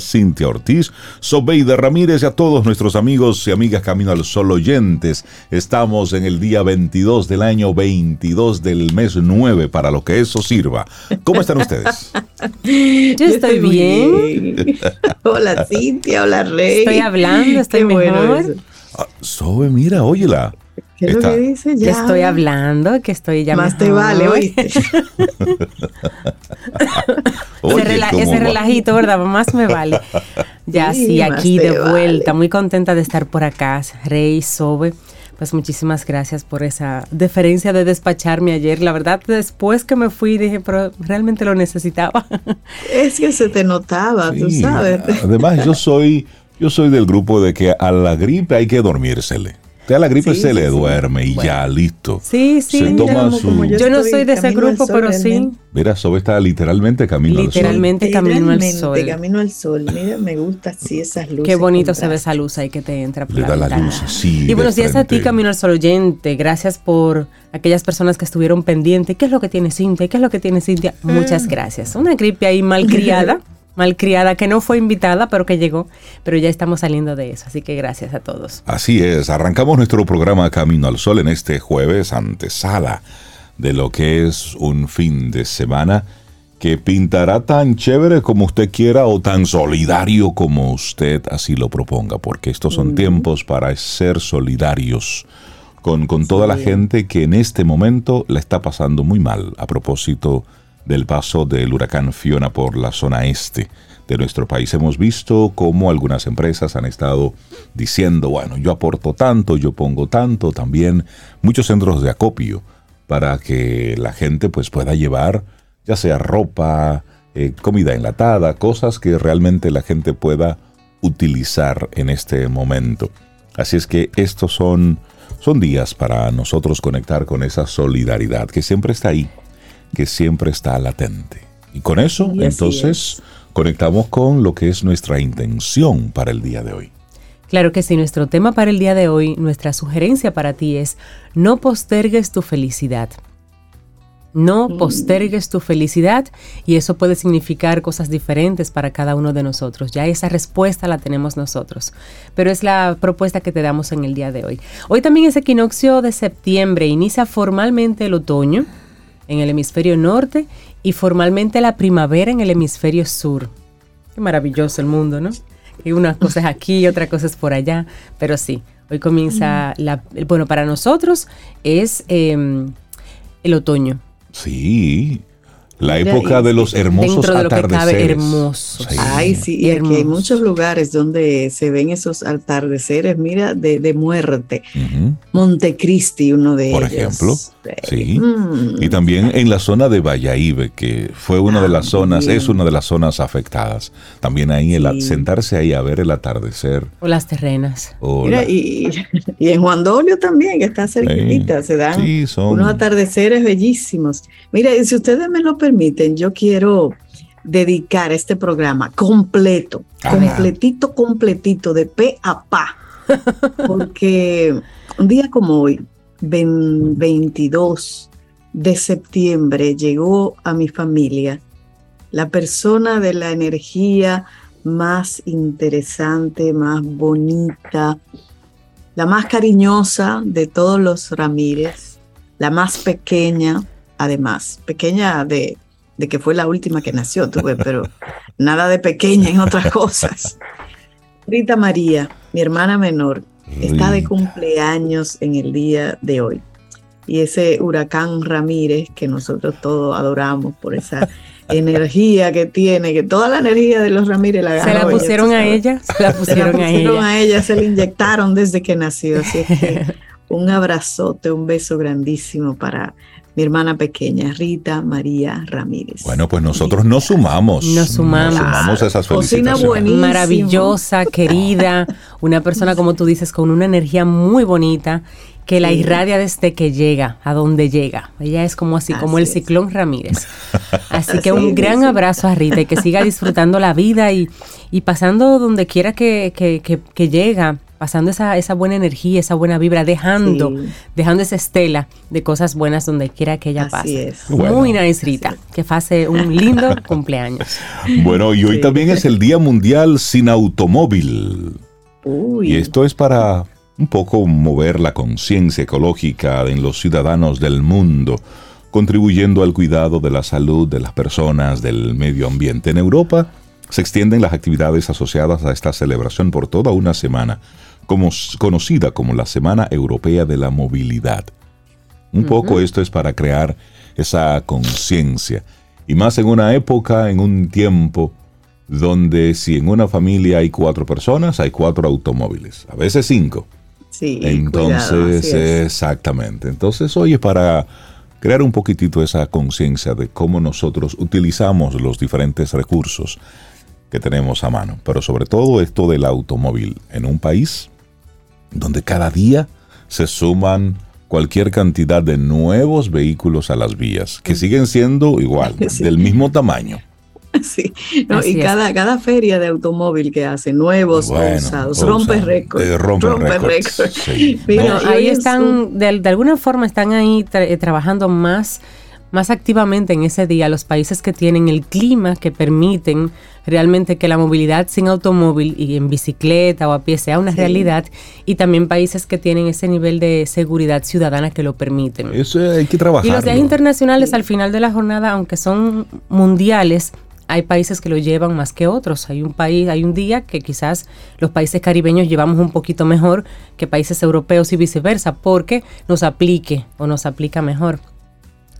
Cintia Ortiz, Sobeida Ramírez y a todos nuestros amigos y amigas Camino al Sol oyentes. Estamos en el día 22 del año 22 del mes 9 para lo que eso sirva. ¿Cómo están ustedes? Yo estoy bien. hola Cintia, hola Rey. Estoy hablando, estoy mejor. Ah, Sobe, mira, óyela. ¿Qué es lo que dice ya? Que estoy hablando, que estoy ya Más te vale, oíste. ese, relajito, ¿verdad? Más me vale. Ya sí, aquí de vuelta. Muy contenta de estar por acá. Rey, Sobe. Pues muchísimas gracias por esa deferencia de despacharme ayer. La verdad, después que me fui dije, pero realmente lo necesitaba. Es que se te notaba, tú sabes. Además, yo soy, yo soy del grupo de que a la gripe hay que dormírsele. Usted a la gripe se le duerme y ya, listo. Sí, sí. Se toma su... Yo, no soy de ese grupo, pero sí. Mira, Sobe está literalmente camino al sol. Literalmente camino al sol. camino al sol. Mira, me gusta así esas luces. Qué bonito se ve esa luz ahí que te entra por Le da la luz, sí. Y buenos días a ti, Camino al Sol oyente. Gracias por aquellas personas que estuvieron pendientes. ¿Qué es lo que tiene Cintia? ¿Qué es lo que tiene Cintia? Muchas mm. gracias. Una gripe ahí mal criada. malcriada, que no fue invitada, pero que llegó. Pero ya estamos saliendo de eso, así que gracias a todos. Así es, arrancamos nuestro programa Camino al Sol en este jueves antesala de lo que es un fin de semana que pintará tan chévere como usted quiera o tan solidario como usted así lo proponga, porque estos son tiempos para ser solidarios con, con toda la gente que en este momento la está pasando muy mal a propósito del paso del huracán Fiona por la zona este de nuestro país. Hemos visto cómo algunas empresas han estado diciendo, bueno, yo aporto tanto, yo pongo tanto, también muchos centros de acopio para que la gente pues pueda llevar ya sea ropa, eh, comida enlatada, cosas que realmente la gente pueda utilizar en este momento. Así es que estos son, son días para nosotros conectar con esa solidaridad que siempre está ahí que siempre está latente. Y con eso, entonces, conectamos con lo que es nuestra intención para el día de hoy. Claro que sí, nuestro tema para el día de hoy, nuestra sugerencia para ti es, no postergues tu felicidad. No postergues tu felicidad y eso puede significar cosas diferentes para cada uno de nosotros. Ya esa respuesta la tenemos nosotros, pero es la propuesta que te damos en el día de hoy. Hoy también es equinoccio de septiembre, inicia formalmente el otoño en el hemisferio norte y formalmente la primavera en el hemisferio sur. Qué maravilloso el mundo, ¿no? Y una cosa es aquí, otra cosa es por allá, pero sí, hoy comienza la... Bueno, para nosotros es em, el otoño. Sí, la época de los hermosos Dentro de lo que cabe, hermosos. Ay, sí, y aquí hay muchos lugares donde se ven esos atardeceres, mira, de, de muerte. Montecristi, uno de ellos. Por ejemplo. Sí. Mm. Y también en la zona de Valladolid, que fue una de las ah, zonas, es una de las zonas afectadas. También ahí el sentarse ahí a ver el atardecer. O las terrenas. y, en Juan Dolio también, que está cerquita, se dan unos atardeceres bellísimos. Mira, si ustedes me lo permiten, yo quiero dedicar este programa completo, completito, completito, de pe a pa. Porque un día como hoy, 22 de septiembre llegó a mi familia la persona de la energía más interesante, más bonita, la más cariñosa de todos los Ramírez, la más pequeña, además, pequeña de, de que fue la última que nació, tuve, pero nada de pequeña en otras cosas. Rita María, mi hermana menor, está de cumpleaños en el día de hoy. Y ese huracán Ramírez, que nosotros todos adoramos por esa energía que tiene, que toda la energía de los Ramírez la ¿Se la pusieron a ella? Se la pusieron, a ella. a ella, se la inyectaron desde que nació. Así que un abrazote, un beso grandísimo para mi hermana pequeña, Rita María Ramírez. Bueno, pues nosotros nos sumamos. Nos sumamos. Nos sumamos a esas felicitaciones. Maravillosa, querida, una persona, como tú dices, con una energía muy bonita que la irradia desde que llega, a donde llega. Ella es como así, como el ciclón Ramírez. Así que un gran abrazo a Rita y que siga disfrutando la vida y, pasando donde quiera que, que, llega, pasando esa, esa, buena energía, esa buena vibra, dejando, dejando esa estela de cosas buenas donde quiera que ella pase. Muy nice, Rita. Que pase un lindo cumpleaños. Bueno, y hoy también es el Día Mundial sin Automóvil. Y esto es para un poco mover la conciencia ecológica en los ciudadanos del mundo, contribuyendo al cuidado de la salud de las personas, del medio ambiente. En Europa se extienden las actividades asociadas a esta celebración por toda una semana, como, conocida como la Semana Europea de la Movilidad. Un poco esto es para crear esa conciencia, y más en una época, en un tiempo, donde si en una familia hay cuatro personas, hay cuatro automóviles, a veces cinco. Sí, Entonces, exactamente. Entonces, hoy es para crear un poquitito esa conciencia de cómo nosotros utilizamos los diferentes recursos que tenemos a mano. Pero sobre todo esto del automóvil en un país donde cada día se suman cualquier cantidad de nuevos vehículos a las vías, que siguen siendo igual, del mismo tamaño. Sí, y cada, cada feria de automóvil que hace, nuevos usados, rompe récords. Eh, rompe, récords. ahí están, de, alguna forma están ahí eh, trabajando más, más activamente en ese día los países que tienen el clima que permiten realmente que la movilidad sin automóvil y en bicicleta o a pie sea una realidad y también países que tienen ese nivel de seguridad ciudadana que lo permiten. Eso hay que trabajar. Y los días internacionales al final de la jornada, aunque son mundiales, hay países que lo llevan más que otros. Hay un país, hay un día que quizás los países caribeños llevamos un poquito mejor que países europeos y viceversa, porque nos aplique o nos aplica mejor.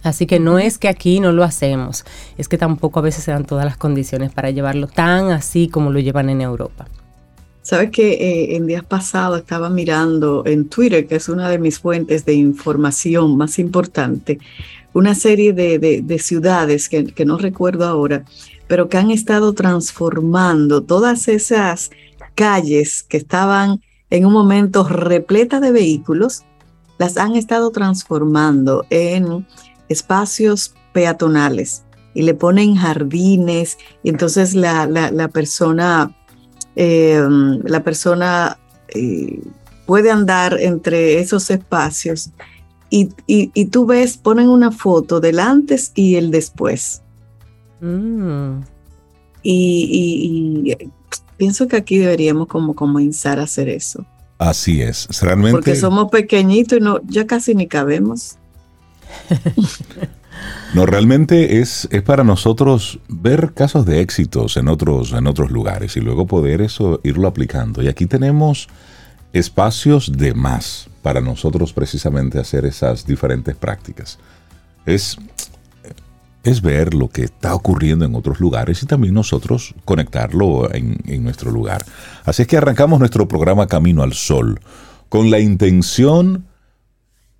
Así que no es que aquí no lo hacemos, es que tampoco a veces se dan todas las condiciones para llevarlo tan así como lo llevan en Europa. Sabes que eh, en días pasados estaba mirando en Twitter, que es una de mis fuentes de información más importante, una serie de, ciudades que, que, no recuerdo ahora, pero que han estado transformando todas esas calles que estaban en un momento repletas de vehículos, las han estado transformando en espacios peatonales y le ponen jardines y entonces la, la, persona, em, la persona eh, puede andar entre esos espacios y, y, tú ves, ponen una foto del antes y el después. Mm. Y, pienso que aquí deberíamos como comenzar a hacer eso. Así es, realmente. Porque somos pequeñitos y no, ya casi ni cabemos. No, realmente es, es para nosotros ver casos de éxitos en otros, en otros lugares y luego poder eso irlo aplicando. Y aquí tenemos espacios de más para nosotros precisamente hacer esas diferentes prácticas. Es es ver lo que está ocurriendo en otros lugares y también nosotros conectarlo en, nuestro lugar. Así es que arrancamos nuestro programa Camino al Sol con la intención,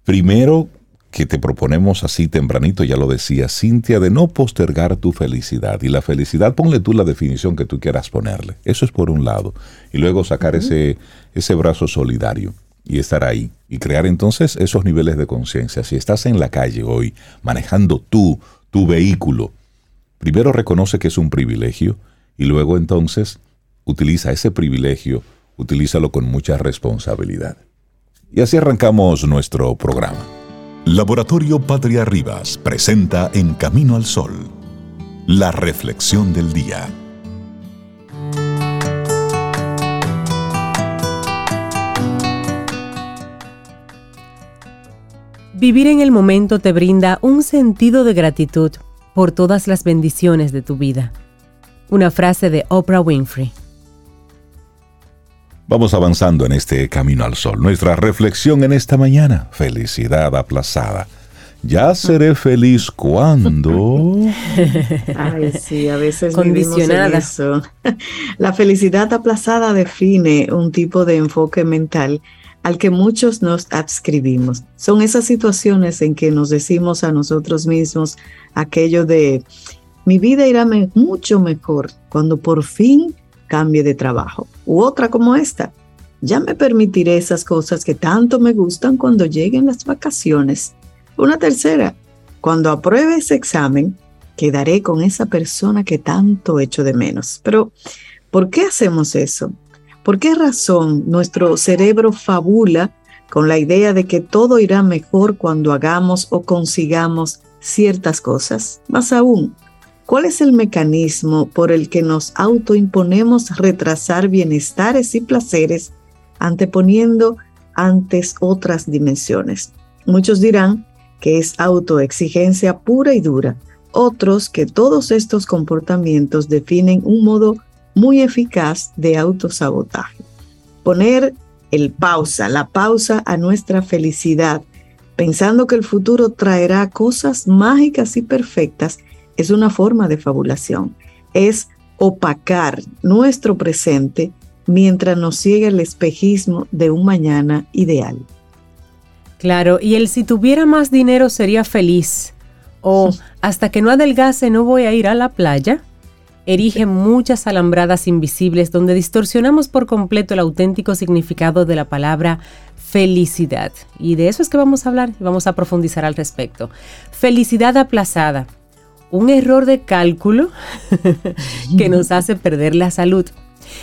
primero, que te proponemos así tempranito, ya lo decía Cintia, de no postergar tu felicidad. Y la felicidad, ponle tú la definición que tú quieras ponerle. Eso es por un lado. Y luego sacar ese, ese brazo solidario y estar ahí. Y crear entonces esos niveles de conciencia. Si estás en la calle hoy, manejando tú, tu vehículo. Primero reconoce que es un privilegio y luego entonces utiliza ese privilegio, utilízalo con mucha responsabilidad. Y así arrancamos nuestro programa. Laboratorio Patria Rivas presenta En Camino al Sol, la reflexión del día. Vivir en el momento te brinda un sentido de gratitud por todas las bendiciones de tu vida. Una frase de Oprah Winfrey. Vamos avanzando en este camino al sol. Nuestra reflexión en esta mañana, felicidad aplazada. Ya seré feliz cuando. Ay, sí, a veces Condicionada. eso. La felicidad aplazada define un tipo de enfoque mental al que muchos nos adscribimos. Son esas situaciones en que nos decimos a nosotros mismos aquello de mi vida irá mucho mejor cuando por fin cambie de trabajo. U otra como esta, Ya me permitiré esas cosas que tanto me gustan cuando lleguen las vacaciones. Una tercera, cuando apruebe ese examen, quedaré con esa persona que tanto echo de menos. Pero, ¿por qué hacemos eso? ¿Por qué razón nuestro cerebro fabula con la idea de que todo irá mejor cuando hagamos o consigamos ciertas cosas? Más aún, ¿cuál es el mecanismo por el que nos autoimponemos retrasar bienestares y placeres anteponiendo antes otras dimensiones? Muchos dirán que es autoexigencia pura y dura, otros que todos estos comportamientos definen un modo muy eficaz de autosabotaje. Poner el pausa, la pausa a nuestra felicidad, pensando que el futuro traerá cosas mágicas y perfectas, es una forma de fabulación. Es opacar nuestro presente mientras nos ciega el espejismo de un mañana ideal. Claro, y el si tuviera más dinero sería feliz. O hasta que no adelgase no voy a ir a la playa erige muchas alambradas invisibles donde distorsionamos por completo el auténtico significado de la palabra felicidad. Y de eso es que vamos a hablar y vamos a profundizar al respecto. Felicidad aplazada. Un error de cálculo que nos hace perder la salud.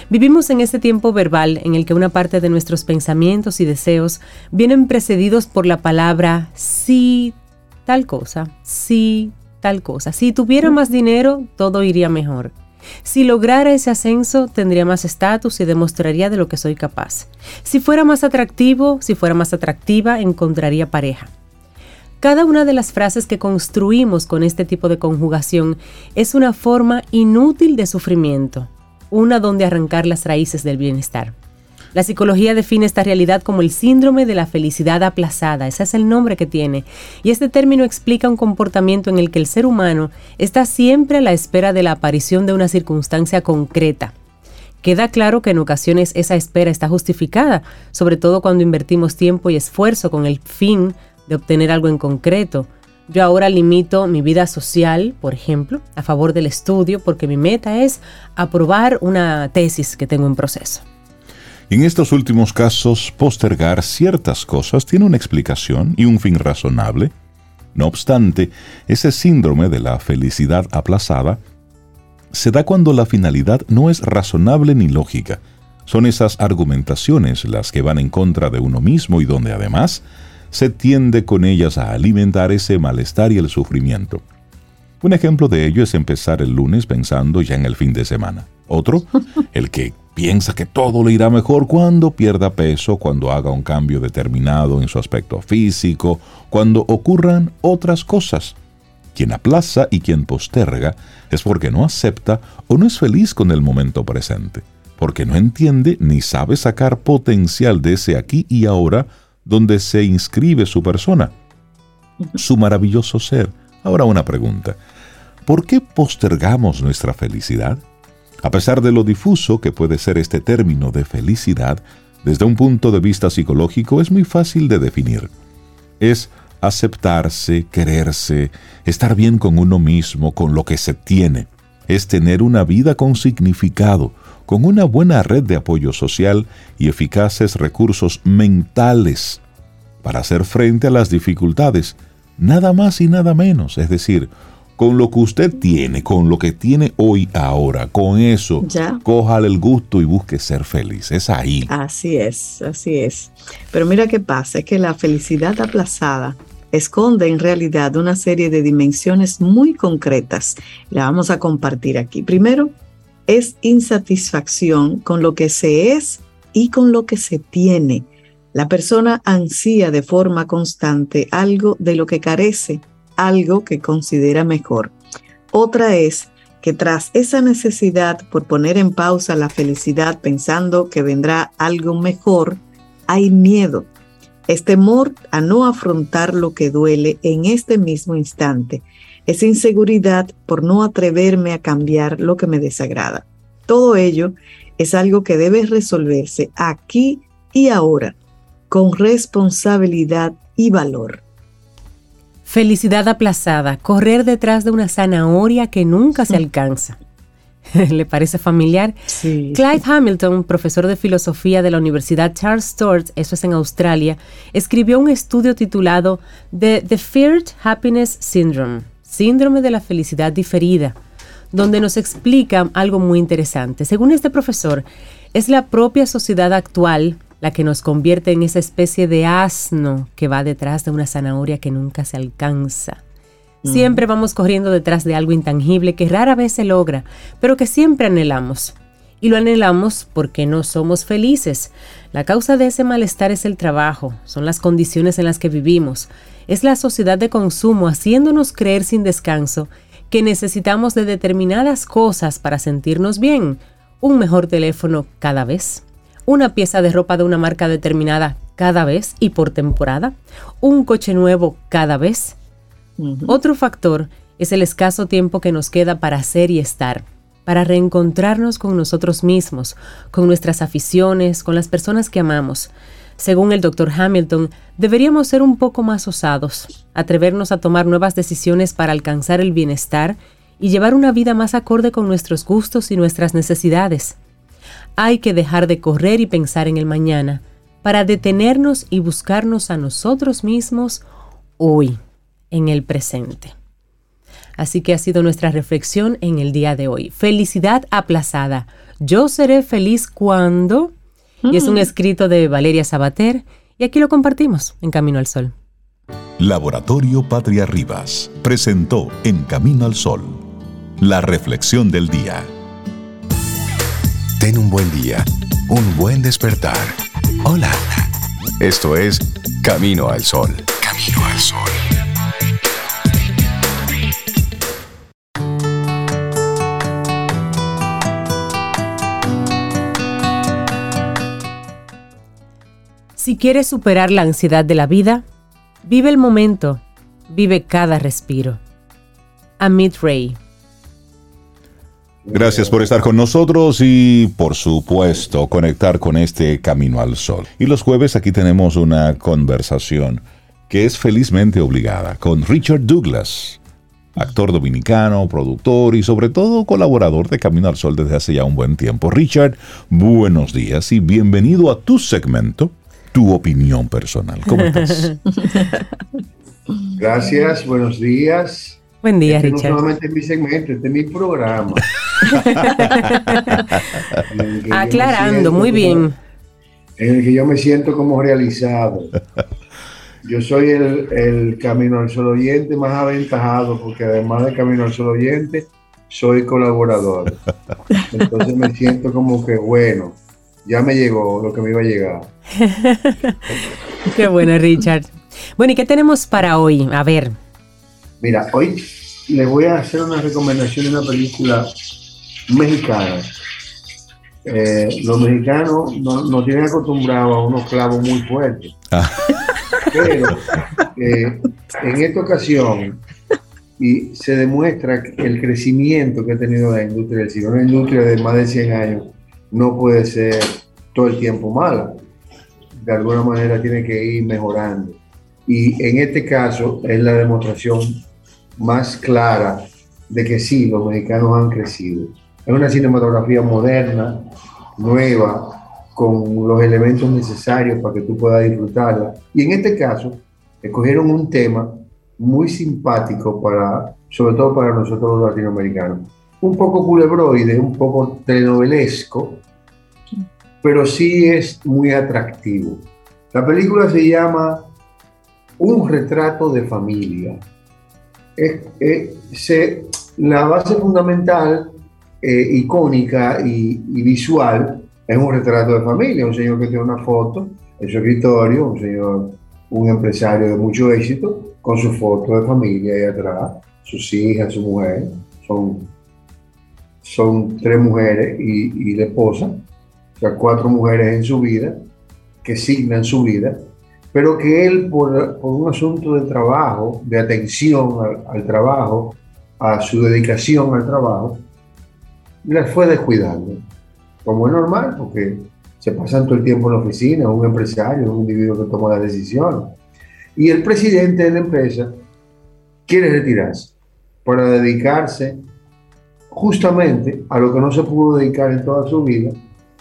Vivimos en este tiempo verbal en el que una parte de nuestros pensamientos y deseos vienen precedidos por la palabra sí, tal cosa, sí, tal cosa. Si tuviera más dinero, todo iría mejor. Si lograra ese ascenso, tendría más estatus y demostraría de lo que soy capaz. Si fuera más atractivo, si fuera más atractiva, encontraría pareja. Cada una de las frases que construimos con este tipo de conjugación es una forma inútil de sufrimiento, una donde arrancar las raíces del bienestar. La psicología define esta realidad como el síndrome de la felicidad aplazada, ese es el nombre que tiene, y este término explica un comportamiento en el que el ser humano está siempre a la espera de la aparición de una circunstancia concreta. Queda claro que en ocasiones esa espera está justificada, sobre todo cuando invertimos tiempo y esfuerzo con el fin de obtener algo en concreto. Yo ahora limito mi vida social, por ejemplo, a favor del estudio porque mi meta es aprobar una tesis que tengo en proceso. En estos últimos casos, postergar ciertas cosas tiene una explicación y un fin razonable. No obstante, ese síndrome de la felicidad aplazada se da cuando la finalidad no es razonable ni lógica. Son esas argumentaciones las que van en contra de uno mismo y donde además se tiende con ellas a alimentar ese malestar y el sufrimiento. Un ejemplo de ello es empezar el lunes pensando ya en el fin de semana. Otro, el que piensa que todo le irá mejor cuando pierda peso, cuando haga un cambio determinado en su aspecto físico, cuando ocurran otras cosas. Quien aplaza y quien posterga es porque no acepta o no es feliz con el momento presente, porque no entiende ni sabe sacar potencial de ese aquí y ahora donde se inscribe su persona, su maravilloso ser. Ahora una pregunta, ¿por qué postergamos nuestra felicidad? A pesar de lo difuso que puede ser este término de felicidad, desde un punto de vista psicológico es muy fácil de definir. Es aceptarse, quererse, estar bien con uno mismo, con lo que se tiene. Es tener una vida con significado, con una buena red de apoyo social y eficaces recursos mentales para hacer frente a las dificultades, nada más y nada menos, es decir, con lo que usted tiene, con lo que tiene hoy, ahora, con eso, ya. cójale el gusto y busque ser feliz. Es ahí. Así es, así es. Pero mira qué pasa, es que la felicidad aplazada esconde en realidad una serie de dimensiones muy concretas. La vamos a compartir aquí. Primero, es insatisfacción con lo que se es y con lo que se tiene. La persona ansía de forma constante algo de lo que carece algo que considera mejor. Otra es que tras esa necesidad por poner en pausa la felicidad pensando que vendrá algo mejor, hay miedo. Es temor a no afrontar lo que duele en este mismo instante. Es inseguridad por no atreverme a cambiar lo que me desagrada. Todo ello es algo que debe resolverse aquí y ahora, con responsabilidad y valor. Felicidad aplazada, correr detrás de una zanahoria que nunca se alcanza. ¿Le parece familiar? Sí. Clyde Hamilton, profesor de filosofía de la Universidad Charles Sturt, eso es en Australia, escribió un estudio titulado The Deferred Happiness Syndrome, síndrome de la felicidad diferida, donde nos explica algo muy interesante. Según este profesor, es la propia sociedad actual la que nos convierte en esa especie de asno que va detrás de una zanahoria que nunca se alcanza. Siempre vamos corriendo detrás de algo intangible que rara vez se logra, pero que siempre anhelamos. Y lo anhelamos porque no somos felices. La causa de ese malestar es el trabajo, son las condiciones en las que vivimos, es la sociedad de consumo haciéndonos creer sin descanso que necesitamos de determinadas cosas para sentirnos bien. Un mejor teléfono cada vez, una pieza de ropa de una marca determinada cada vez y por temporada, un coche nuevo cada vez, otro factor es el escaso tiempo que nos queda para hacer y estar, para reencontrarnos con nosotros mismos, con nuestras aficiones, con las personas que amamos. Según el Dr. Hamilton, deberíamos ser un poco más osados, atrevernos a tomar nuevas decisiones para alcanzar el bienestar y llevar una vida más acorde con nuestros gustos y nuestras necesidades. Hay que dejar de correr y pensar en el mañana para detenernos y buscarnos a nosotros mismos hoy en el presente. Así que ha sido nuestra reflexión en el día de hoy. Felicidad aplazada. Yo seré feliz cuando... Y es un escrito de Valeria Sabater y aquí lo compartimos en Camino al Sol. Laboratorio Patria Rivas presentó En Camino al Sol la reflexión del día. Ten un buen día, un buen despertar. Hola. Esto es Camino al Sol. Camino al Sol. Si quieres superar la ansiedad de la vida, vive el momento, vive cada respiro. Amit Ray. Gracias por estar con nosotros y, por supuesto, conectar con este Camino al Sol. Y los jueves aquí tenemos una conversación que es felizmente obligada con Richard Douglas, actor dominicano, productor y sobre todo colaborador de Camino al Sol desde hace ya un buen tiempo. Richard, buenos días y bienvenido a tu segmento tu opinión personal. ¿Cómo estás? Gracias, buenos días. Buen día, este Richard. No solamente es mi segmento, este es mi programa. Aclarando, muy bien. En el que yo me siento como realizado. Yo soy el, el Camino al Sol oyente más aventajado, porque además de Camino al Sol oyente, soy colaborador. Entonces me siento como que, bueno, ya me llegó lo que me iba a llegar. Qué bueno, Richard. Bueno, ¿y qué tenemos para hoy? A ver. Mira, hoy les voy a hacer una recomendación de una película mexicana. Eh, los mexicanos nos no tienen acostumbrados a unos clavos muy fuertes. Ah. Pero eh, en esta ocasión y se demuestra que el crecimiento que ha tenido la industria del cine, una industria de más de 100 años, no puede ser todo el tiempo mala. De alguna manera tiene que ir mejorando. Y en este caso es la demostración más clara de que sí, los mexicanos han crecido. Es una cinematografía moderna, nueva, con los elementos necesarios para que tú puedas disfrutarla. Y en este caso, escogieron un tema muy simpático para, sobre todo para nosotros los latinoamericanos. Un poco culebroide, un poco telenovelesco, pero sí es muy atractivo. La película se llama Un retrato de familia. Es, es, se, la base fundamental, eh, icónica y, y, visual es un retrato de familia, un señor que tiene una foto en su escritorio, un señor, un empresario de mucho éxito, con su foto de familia ahí atrás, sus hijas, su mujer, son, son tres mujeres y, y la esposa, o sea, cuatro mujeres en su vida, que signan su vida, pero que él, por, por un asunto de trabajo, de atención al, al, trabajo, a su dedicación al trabajo, las fue descuidando. Como es normal, porque se pasan todo el tiempo en la oficina, un empresario, un individuo que toma las decisiones. Y el presidente de la empresa quiere retirarse para dedicarse justamente a lo que no se pudo dedicar en toda su vida,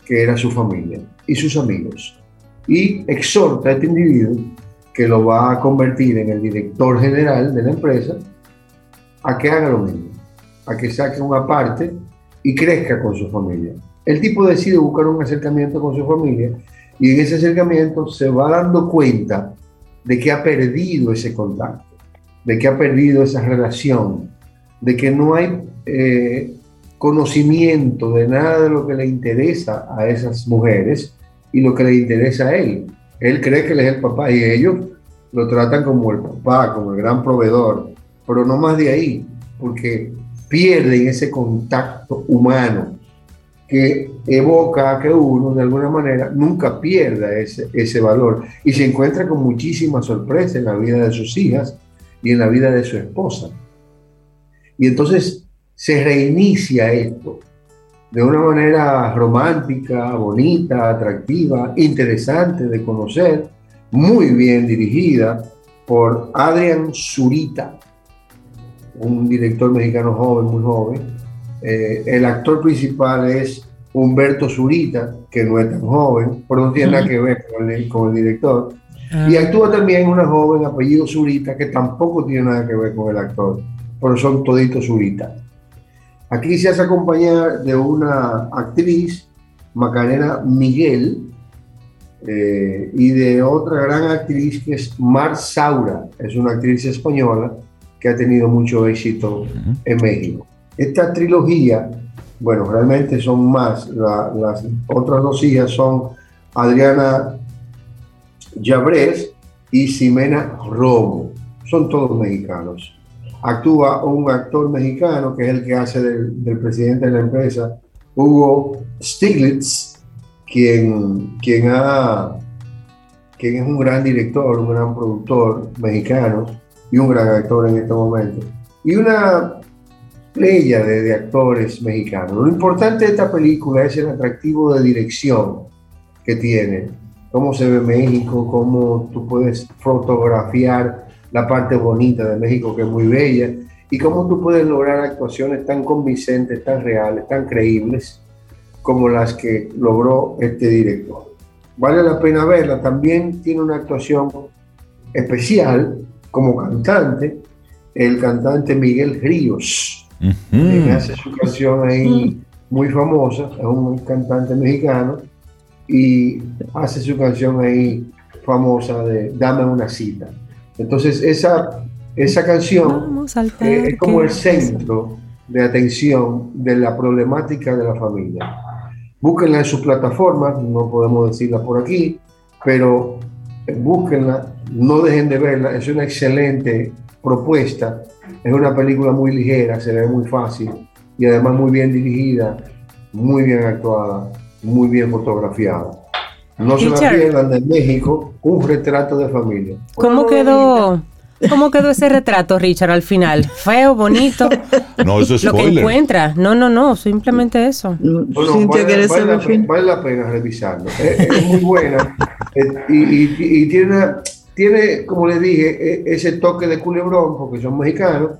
que era su familia y sus amigos. Y exhorta a este individuo, que lo va a convertir en el director general de la empresa, a que haga lo mismo, a que saque una parte y crezca con su familia. El tipo decide buscar un acercamiento con su familia y en ese acercamiento se va dando cuenta de que ha perdido ese contacto, de que ha perdido esa relación, de que no hay eh, conocimiento de nada de lo que le interesa a esas mujeres y lo que le interesa a él. Él cree que él es el papá y ellos lo tratan como el papá, como el gran proveedor, pero no más de ahí, porque pierden ese contacto humano que evoca que uno de alguna manera nunca pierda ese, ese valor y se encuentra con muchísima sorpresa en la vida de sus hijas y en la vida de su esposa. Y entonces se reinicia esto de una manera romántica, bonita, atractiva, interesante de conocer, muy bien dirigida por Adrian Zurita, un director mexicano joven, muy joven. Eh, el actor principal es Humberto Zurita, que no es tan joven, pero no tiene nada que ver con el, con el director. Ah. Y actúa también una joven apellido Zurita, que tampoco tiene nada que ver con el actor, pero son toditos Zurita. Aquí se hace acompañar de una actriz, Macarena Miguel, eh, y de otra gran actriz que es Mar Saura, es una actriz española que ha tenido mucho éxito en México. Esta trilogía, bueno, realmente son más, la- las otras dos hijas son Adriana Llabrés y Ximena Romo, son todos mexicanos. Actúa un actor mexicano que es el que hace del, presidente de la empresa, Hugo Stiglitz, quien, quien es un gran director, un gran productor mexicano y un gran actor en este momento. Y una playa de, de actores mexicanos. Lo importante de esta película es el atractivo de dirección que tiene, cómo se ve México, cómo tú puedes fotografiar la parte bonita de México, que es muy bella, y cómo tú puedes lograr actuaciones tan convincentes, tan reales, tan creíbles, como las que logró este director. Vale la pena verla, también tiene una actuación especial como cantante, el cantante Miguel Ríos, que hace su canción ahí muy famosa, es un cantante mexicano, y hace su canción ahí famosa de Dame una cita. Entonces esa, esa canción eh, es como el centro de atención de la problemática de la familia. Búsquenla en sus plataformas, no podemos decirla por aquí, pero eh, búsquenla, no dejen de verla, es una excelente propuesta, es una película muy ligera, se ve muy fácil y además muy bien dirigida, muy bien actuada, muy bien fotografiada. No se la pierdan de México, un retrato de familia. ¿Cómo quedó, ¿Cómo quedó ese retrato, Richard, al final? ¿Feo, bonito? No, eso es Lo que encuentra. No, no, no, simplemente eso. Bueno, Cintia vale, vale saber la, el fin. vale la pena revisarlo. Es, es muy buena. Y, y- y tiene, una- tiene, como les dije, e- ese toque de culebrón, porque son mexicanos,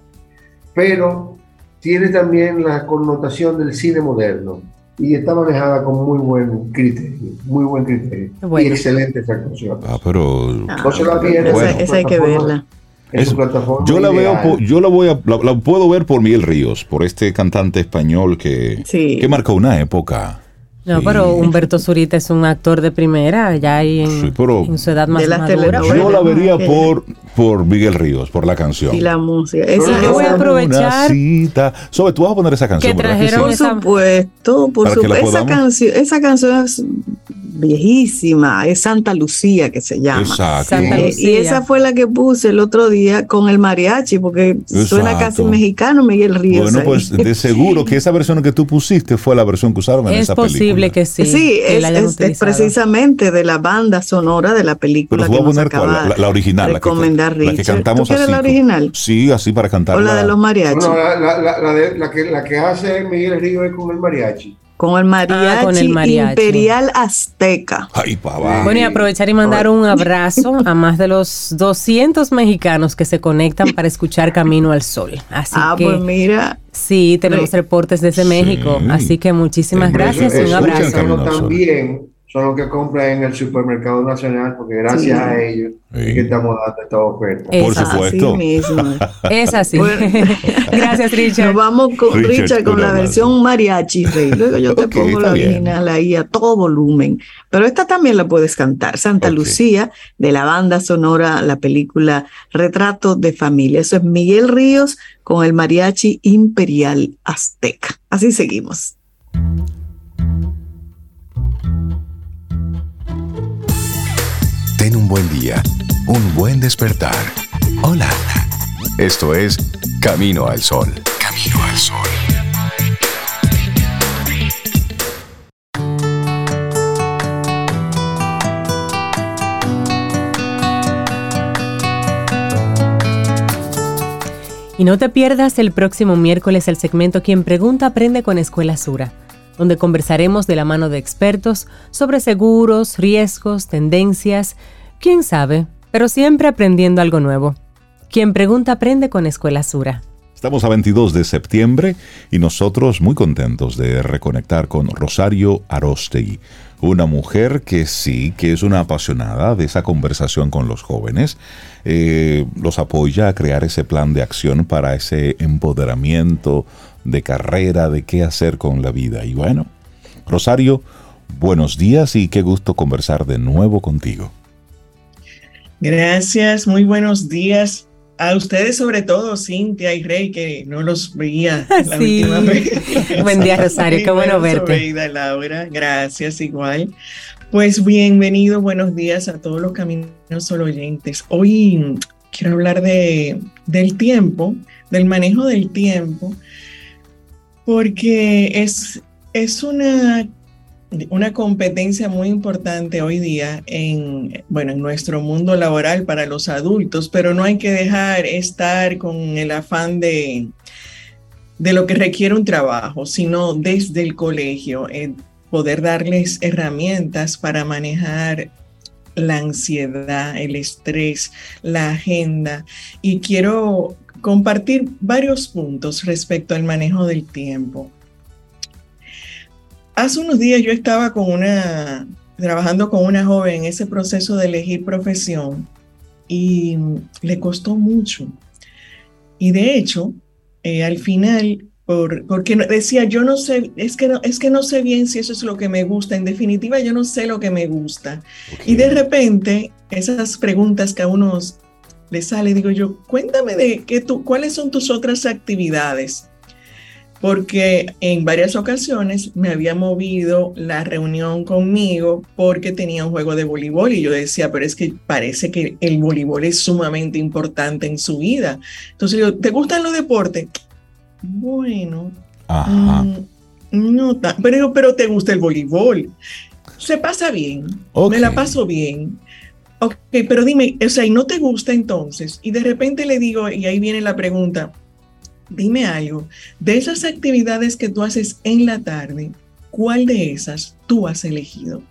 pero tiene también la connotación del cine moderno. Y está manejada con muy buen criterio, muy buen criterio. Bueno. Y excelentes actuaciones. Ah, pero No se la pierdan. Bueno. esa, esa hay que verla. en Es- su plataforma yo la veo, ideal. po- yo la voy a, la, la puedo ver por Miguel Ríos, por este cantante español que, Sí. que marcó una época. No, pero Humberto Zurita es un actor de primera, ya ahí en, Sí, pero- en su edad más madura. Yo la vería por, por Miguel Ríos, por la canción. Y la música. No, Yo voy a aprovechar- cita. Sobe, tú vas a poner esa canción. Que ¿verdad que trajeron por sí? esa- supuesto, por Para que la supuesto. Esa canción, esa canción es viejísima, es Santa Lucía que se llama. Exacto. Santa Eh, Lucía. y esa fue la que puse el otro día con el mariachi, porque suena Exacto. casi mexicano Miguel Ríos. Bueno, ahí. pues de seguro que esa versión que tú pusiste fue la versión que usaron en Es esa posible película. Que sí. Sí, que es, la hayan es- es precisamente de la banda sonora de la película Pero que vas a nos poner cuál, la, la original, la que, recomendar la que Richard. cantamos ¿Tú así. la original? Sí, así para cantar. O la de los mariachis. Bueno, la, la- la- la de- la que, la que hace Miguel Ríos es con el mariachi. Con el mariachi, Ah, con el mariachi. imperial azteca. Ay, papá. Bueno, y aprovechar y mandar un abrazo a más de los 200 mexicanos que se conectan para escuchar Camino al Sol. Así ah, que pues mira, sí, tenemos reportes desde Sí. México. Así que muchísimas Hombre, gracias y un abrazo. También son los que compran en el supermercado nacional, porque gracias Sí. a ellos Sí. es que estamos dando esta oferta. Por Exacto. supuesto. así mismo. Es así. Bueno. gracias, Richard. Nos vamos con Richard, Richard, con la versión mariachi, Rey. Luego yo te pongo la bien. original ahí a todo volumen. Pero esta también la puedes cantar. Santa. Lucía, de la banda sonora, la película Retrato de Familia. Eso es Miguel Ríos con el mariachi imperial azteca. Así seguimos. Ten un buen día, un buen despertar. Hola. Esto es Camino al Sol. Camino al Sol. Y no te pierdas el próximo miércoles el segmento Quien Pregunta Aprende con Escuela Sura, donde conversaremos de la mano de expertos sobre seguros, riesgos, tendencias, quién sabe, pero siempre aprendiendo algo nuevo. Quien Pregunta Aprende con Escuela Sura. Estamos a 22 de septiembre y nosotros muy contentos de reconectar con Rosario Arostegui, una mujer que sí, que es una apasionada de esa conversación con los jóvenes, eh, los apoya a crear ese plan de acción para ese empoderamiento de carrera, de qué hacer con la vida. Y bueno, Rosario, buenos días y qué gusto conversar de nuevo contigo. Gracias, muy buenos días. A ustedes sobre todo, Cintia y Rey, que no los veía la Sí. última vez. Buen día, Rosario, qué bueno verte. Sobeida, Laura, gracias igual. Pues bienvenido, buenos días a todos los Caminos Solo oyentes. Hoy quiero hablar de, del tiempo, del manejo del tiempo, porque es, es una una competencia muy importante hoy día en, bueno, en nuestro mundo laboral para los adultos, pero no hay que dejar estar con el afán de, de lo que requiere un trabajo, sino desde el colegio, eh, poder darles herramientas para manejar la ansiedad, el estrés, la agenda. Y quiero compartir varios puntos respecto al manejo del tiempo. Hace unos días yo estaba con una, trabajando con una joven en ese proceso de elegir profesión y le costó mucho. Y de hecho, eh, al final, por, porque decía, yo no sé, es que no, es que no sé bien si eso es lo que me gusta. En definitiva, yo no sé lo que me gusta. Y de repente, esas preguntas que a uno le sale, digo yo, cuéntame de qué tú, cuáles son tus otras actividades porque en varias ocasiones me había movido la reunión conmigo porque tenía un juego de voleibol y yo decía, pero es que parece que el voleibol es sumamente importante en su vida. Entonces yo, ¿te gustan los deportes? Bueno, Ajá. mm, no tan, pero, pero te gusta el voleibol. Se pasa bien, me la paso bien. Ok, pero dime, o sea, ¿y no te gusta entonces? Y de repente le digo, y ahí viene la pregunta, dime algo, de esas actividades que tú haces en la tarde, ¿cuál de esas tú has elegido?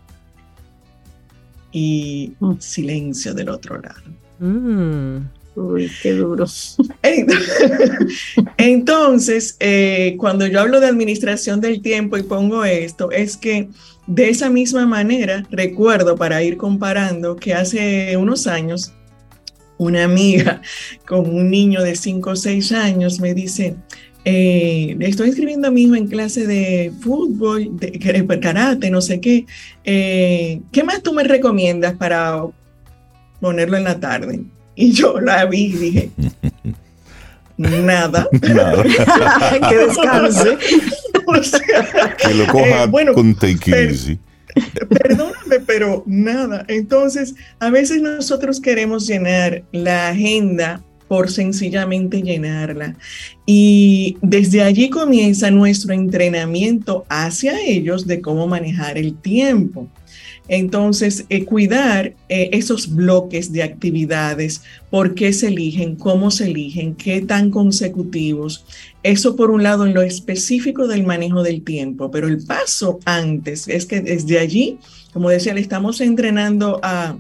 Y Mm. silencio del otro lado. Mm. Uy, qué duro. Entonces, eh, cuando yo hablo de administración del tiempo y pongo esto, es que de esa misma manera, recuerdo para ir comparando que hace unos años, una amiga con un niño de 5 o 6 años me dice, eh, estoy inscribiendo a mi hijo en clase de fútbol, de karate, no sé qué. Eh, ¿Qué más tú me recomiendas para ponerlo en la tarde? Y yo la vi y dije, nada. Nada. que descanse. O sea, Que lo coja eh, bueno, con take easy. Perdóname, pero nada. Entonces, a veces nosotros queremos llenar la agenda por sencillamente llenarla. Y desde allí comienza nuestro entrenamiento hacia ellos de cómo manejar el tiempo. Entonces, eh, cuidar eh, esos bloques de actividades, por qué se eligen, cómo se eligen, qué tan consecutivos. Eso por un lado en lo específico del manejo del tiempo, pero el paso antes es que desde allí, como decía, le estamos entrenando a,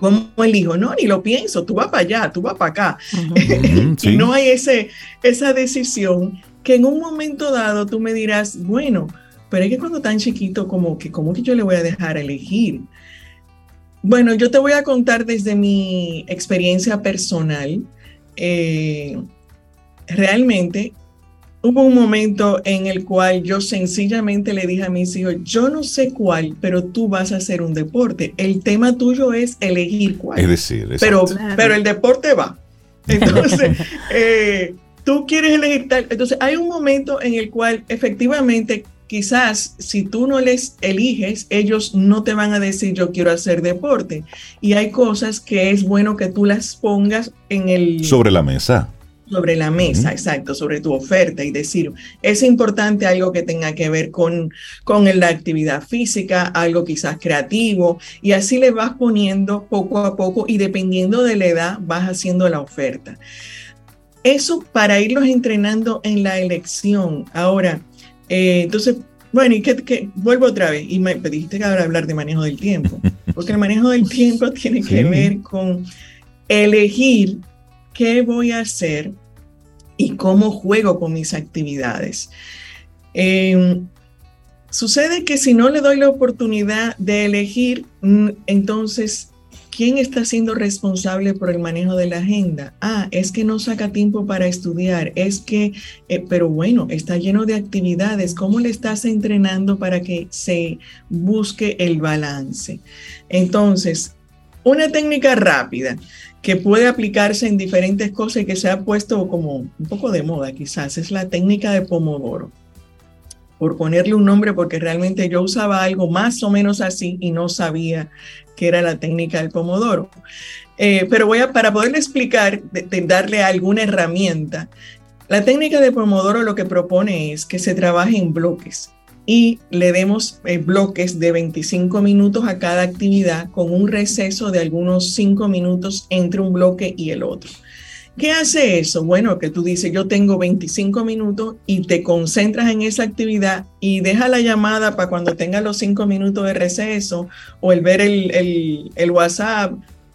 ¿Cómo elijo? No, ni lo pienso, tú vas para allá, tú vas para acá. y no hay ese, esa decisión que en un momento dado tú me dirás, bueno, pero es que cuando tan chiquito, como que, ¿cómo que yo le voy a dejar elegir? Bueno, yo te voy a contar desde mi experiencia personal. Eh, realmente hubo un momento en el cual yo sencillamente le dije a mis hijos, yo no sé cuál, pero tú vas a hacer un deporte. El tema tuyo es elegir cuál. Es decir, pero, pero el deporte va. Entonces, eh, tú quieres elegir tal. Entonces, hay un momento en el cual efectivamente quizás si tú no les eliges, ellos no te van a decir yo quiero hacer deporte. Y hay cosas que es bueno que tú las pongas en el... Sobre la mesa sobre la mesa, exacto, sobre tu oferta y decir, es importante algo que tenga que ver con, con la actividad física, algo quizás creativo, y así le vas poniendo poco a poco y dependiendo de la edad vas haciendo la oferta. Eso para irlos entrenando en la elección. Ahora, eh, entonces, bueno, y que, vuelvo otra vez, y me pediste que ahora hablar de manejo del tiempo, porque el manejo del tiempo tiene que ver con elegir qué voy a hacer y cómo juego con mis actividades. Em, sucede que si no le doy la oportunidad de elegir, mm, entonces, ¿quién está siendo responsable por el manejo de la agenda? Ah, es que no saca tiempo para estudiar, es que, eh, pero bueno, está lleno de actividades. ¿Cómo le estás entrenando para que se busque el balance? Entonces, una técnica rápida que puede aplicarse en diferentes cosas y que se ha puesto como un poco de moda quizás, es la técnica de Pomodoro. Por ponerle un nombre, porque realmente yo usaba algo más o menos así y no sabía que era la técnica del Pomodoro. Eh, pero voy a, para poderle explicar, darle alguna herramienta, la técnica de Pomodoro lo que propone es que se trabaje en bloques y le demos eh, bloques de 25 minutos a cada actividad con un receso de algunos 5 minutos entre un bloque y el otro. ¿Qué hace eso? Bueno, que tú dices, yo tengo 25 minutos y te concentras en esa actividad y deja la llamada para cuando tengas los 5 minutos de receso o el ver el, el, el WhatsApp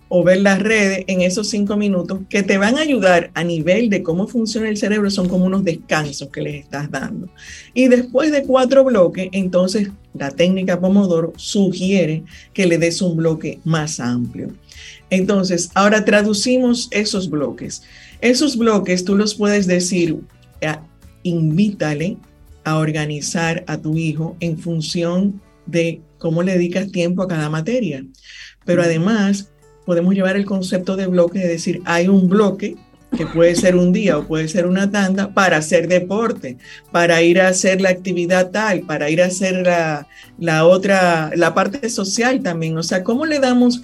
o ver las redes en esos cinco minutos que te van a ayudar a nivel de cómo funciona el cerebro, son como unos descansos que les estás dando. Y después de cuatro bloques, entonces la técnica Pomodoro sugiere que le des un bloque más amplio. Entonces, ahora traducimos esos bloques. Esos bloques tú los puedes decir, eh, invítale a organizar a tu hijo en función de cómo le dedicas tiempo a cada materia. Pero además, podemos llevar el concepto de bloque, es decir, hay un bloque que puede ser un día o puede ser una tanda para hacer deporte, para ir a hacer la actividad tal, para ir a hacer la, la otra, la parte social también. O sea, ¿cómo le damos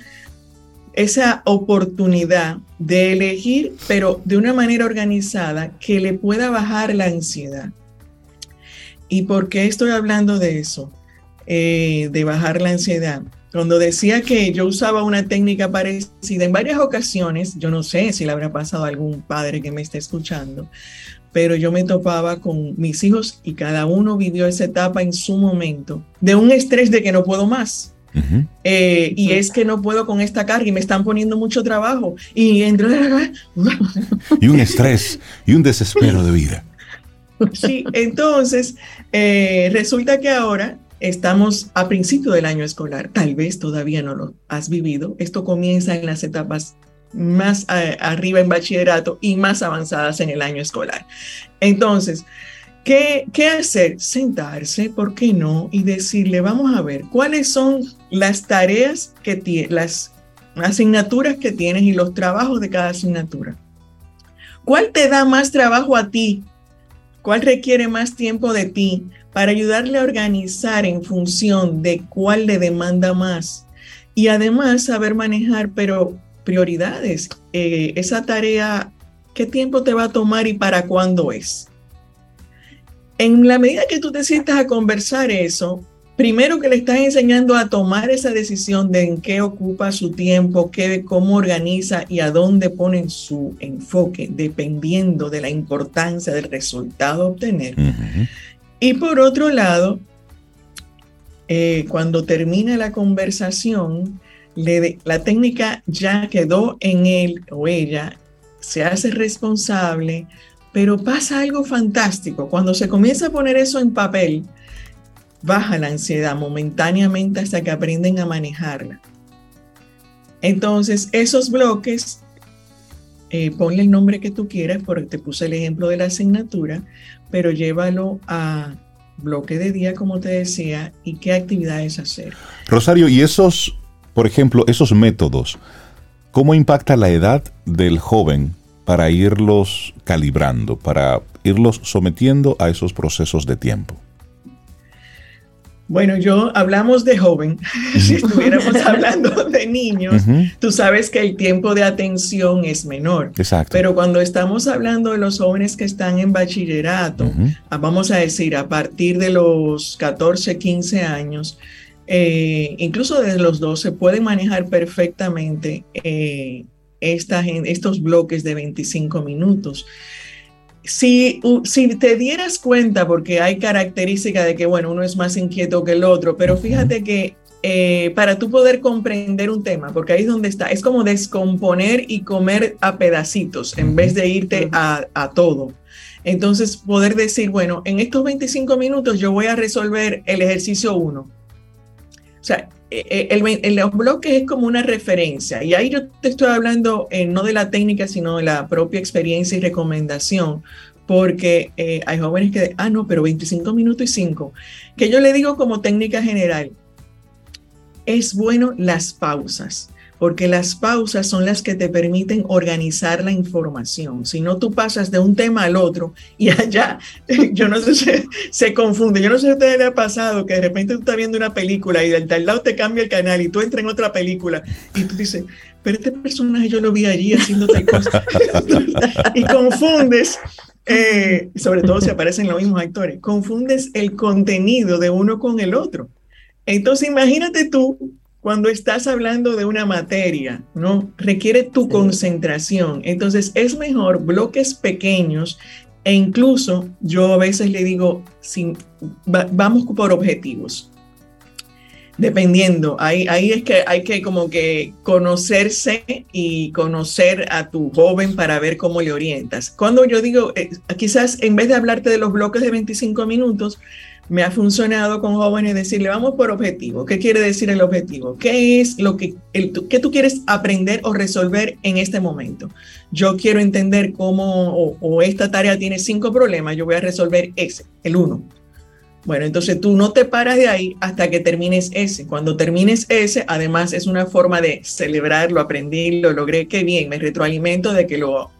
esa oportunidad de elegir, pero de una manera organizada que le pueda bajar la ansiedad? ¿Y por qué estoy hablando de eso? Eh, de bajar la ansiedad cuando decía que yo usaba una técnica parecida en varias ocasiones, yo no sé si le habrá pasado a algún padre que me esté escuchando, pero yo me topaba con mis hijos y cada uno vivió esa etapa en su momento de un estrés de que no puedo más. Eh, y es que no puedo con esta carga y me están poniendo mucho trabajo y y un estrés y un desespero de vida. Sí, entonces eh, resulta que ahora Estamos a principio del año escolar, tal vez todavía no lo has vivido. Esto comienza en las etapas más eh, arriba en bachillerato y más avanzadas en el año escolar. Entonces, ¿qué, ¿qué hacer? Sentarse, ¿por qué no? Y decirle, vamos a ver, ¿cuáles son las tareas que tienes, las asignaturas que tienes y los trabajos de cada asignatura? ¿Cuál te da más trabajo a ti? ¿Cuál requiere más tiempo de ti? para ayudarle a organizar en función de cuál le demanda más y además saber manejar, pero prioridades. Eh, esa tarea ¿Qué tiempo te va a tomar y para cuándo es? En la medida que tú te sientas a conversar eso, primero que le estás enseñando a tomar esa decisión de en qué ocupa su tiempo, qué, cómo organiza y a dónde ponen su enfoque, dependiendo de la importancia del resultado a obtener. Y por otro lado, eh, cuando termina la conversación, la técnica ya quedó en él o ella, se hace responsable, pero pasa algo fantástico. Cuando se comienza a poner eso en papel, baja la ansiedad momentáneamente hasta que aprenden a manejarla. Entonces, esos bloques, eh, ponle el nombre que tú quieras, porque te puse el ejemplo de la asignatura, pero llévalo a bloque de día, como te decía, y qué actividades hacer. Rosario, y esos, por ejemplo, esos métodos, ¿cómo impacta la edad del joven para irlos calibrando, para irlos sometiendo a esos procesos de tiempo? Bueno, yo hablamos de joven, si estuviéramos hablando de niños, tú sabes que el tiempo de atención es menor. Exacto. Pero cuando estamos hablando de los jóvenes que están en bachillerato, ah, vamos a decir, a partir de los 14, 15 años, eh, incluso desde los 12, pueden manejar perfectamente eh, estos bloques de 25 minutos. Si, si, te dieras cuenta, porque hay característica de que, bueno, uno es más inquieto que el otro, pero fíjate que eh, para tú poder comprender un tema, porque ahí es donde está, es como descomponer y comer a pedacitos en vez de irte a, a todo. Entonces, poder decir, bueno, en estos 25 minutos yo voy a resolver el ejercicio 1. O sea, el, el, los bloques es como una referencia. Y ahí yo te estoy hablando eh, no de la técnica, sino de la propia experiencia y recomendación, porque hay jóvenes que, ah, no, pero 25 minutos y 5, que yo le digo como técnica general, es bueno las pausas porque las pausas son las que te permiten organizar la información. Si no, tú pasas de un tema al otro y allá, yo no sé, se, se confunde. Yo no sé si a ustedes les ha pasado que de repente tú estás viendo una película y del tal lado te cambia el canal y tú entras en otra película y tú dices, pero este personaje yo lo vi allí haciendo tal cosa. y confundes. Eh, sobre todo si aparecen los mismos actores, confundes el contenido de uno con el otro. Entonces imagínate tú cuando estás hablando de una materia, ¿no? Requiere tu concentración. Entonces es mejor bloques pequeños e incluso yo a veces le digo, vamos por objetivos. Dependiendo, ahí, ahí es que hay que como que conocerse y conocer a tu joven para ver cómo le orientas. Cuando yo digo, eh, quizás en vez de hablarte de los bloques de 25 minutos, me ha funcionado con jóvenes decirle, vamos por objetivo. ¿Qué quiere decir el objetivo? ¿Qué es lo que, el, tú quieres aprender o resolver en este momento? Yo quiero entender cómo, o, esta tarea tiene cinco problemas, yo voy a resolver ese, el uno. Bueno, entonces tú no te paras de ahí hasta que termines ese. Cuando termines ese, además es una forma de celebrar, lo aprendí, lo logré, qué bien, me retroalimento de que lo...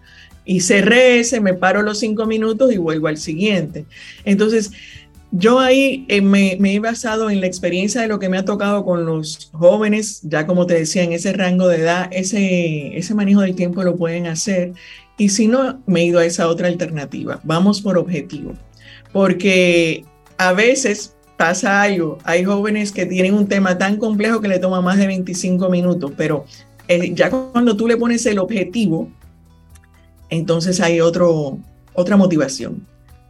Cerré ese, me paro los cinco minutos y vuelvo al siguiente. Entonces, yo ahí eh, me, he basado en la experiencia de lo que me ha tocado con los jóvenes, ya como te decía, en ese rango de edad, ese, ese manejo del tiempo lo pueden hacer. Y si no, me he ido a esa otra alternativa. Vamos por objetivo. Porque a veces pasa algo. Hay jóvenes que tienen un tema tan complejo que le toma más de 25 minutos, pero eh, ya cuando tú le pones el objetivo, entonces hay otro, otra motivación.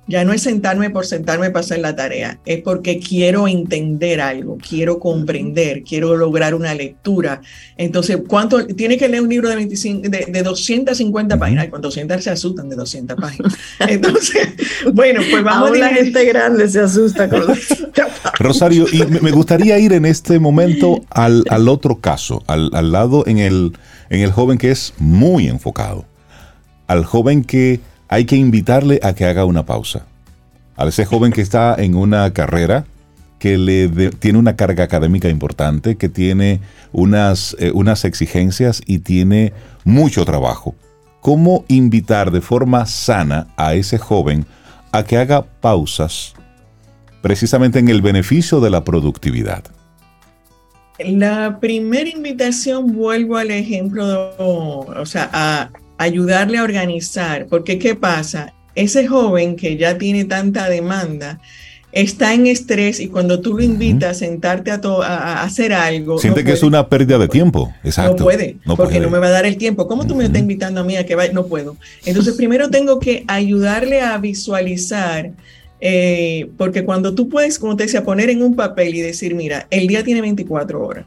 Ya no es sentarme por sentarme para hacer la tarea, es porque quiero entender algo, quiero comprender, quiero lograr una lectura. Entonces, ¿cuánto? Tiene que leer un libro de, 25, de, 250 páginas. Con 200 se asustan de 200 páginas. Entonces, bueno, pues vamos a la gente grande se asusta con Rosario, y me gustaría ir en este momento al, al otro caso, al, al lado en el, en el joven que es muy enfocado, al joven que hay que invitarle a que haga una pausa. A ese joven que está en una carrera, que le tiene una carga académica importante, que tiene unas, eh, unas exigencias y tiene mucho trabajo. ¿Cómo invitar de forma sana a ese joven a que haga pausas precisamente en el beneficio de la productividad? La primera invitación, vuelvo al ejemplo, o sea, a ayudarle a organizar, porque ¿qué pasa? Ese joven que ya tiene tanta demanda, está en estrés y cuando tú lo invitas a sentarte a, a, hacer algo. Siente que es una pérdida de tiempo. Exacto. No puede, porque no me va a dar el tiempo. ¿Cómo tú me estás invitando a mí a que vaya? No puedo. Entonces, primero tengo que ayudarle a visualizar. Eh, porque cuando tú puedes, como te decía, poner en un papel y decir, mira, el día tiene 24 horas.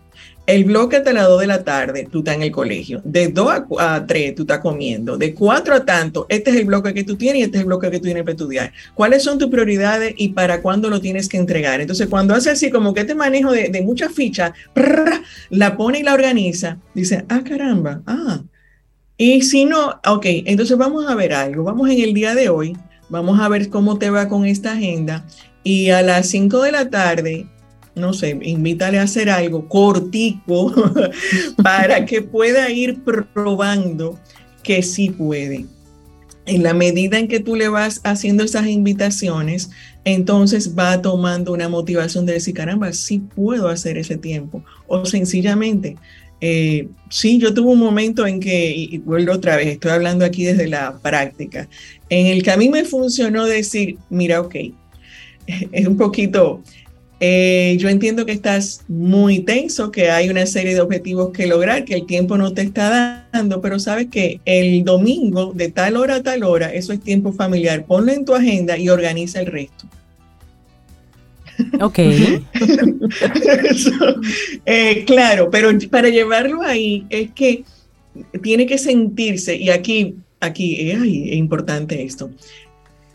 El bloque hasta las 2 de la tarde, tú estás en el colegio. De 2 a, 3, tú estás comiendo. De 4 a tanto, este es el bloque que tú tienes y este es el bloque que tú tienes para estudiar. ¿Cuáles son tus prioridades y para cuándo lo tienes que entregar? Entonces, cuando hace así, como que este manejo de, de muchas fichas, la pone y la organiza, dice, ah, caramba, ah. Y si no, ok, entonces vamos a ver algo. Vamos en el día de hoy, vamos a ver cómo te va con esta agenda. Y a las 5 de la tarde, no sé, invítale a hacer algo cortico para que pueda ir probando que sí puede. En la medida en que tú le vas haciendo esas invitaciones, entonces va tomando una motivación de decir, caramba, sí puedo hacer ese tiempo. O sencillamente, eh, sí, yo tuve un momento en que, y vuelvo otra vez, estoy hablando aquí desde la práctica, en el que a mí me funcionó decir, mira, ok, es un poquito eh, yo entiendo que estás muy tenso, que hay una serie de objetivos que lograr, que el tiempo no te está dando, pero sabes que el domingo de tal hora a tal hora, eso es tiempo familiar. Ponlo en tu agenda y organiza el resto. Ok. Eh, claro, pero para llevarlo ahí es que tiene que sentirse, y aquí, aquí es importante esto,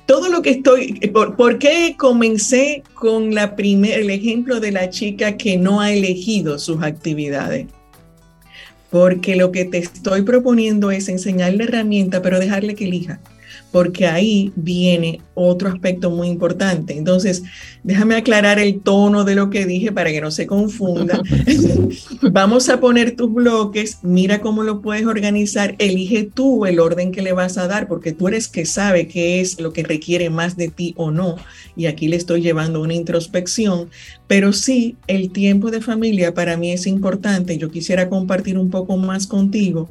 todo lo que estoy, por, qué comencé con la primer, el ejemplo de la chica que no ha elegido sus actividades? Porque lo que te estoy proponiendo es enseñarle herramienta, pero dejarle que elija porque ahí viene otro aspecto muy importante. Entonces, déjame aclarar el tono de lo que dije para que no se confunda. Vamos a poner tus bloques, mira cómo lo puedes organizar, elige tú el orden que le vas a dar, porque tú eres que sabe qué es lo que requiere más de ti o no. Y aquí le estoy llevando una introspección, pero sí, el tiempo de familia para mí es importante. Yo quisiera compartir un poco más contigo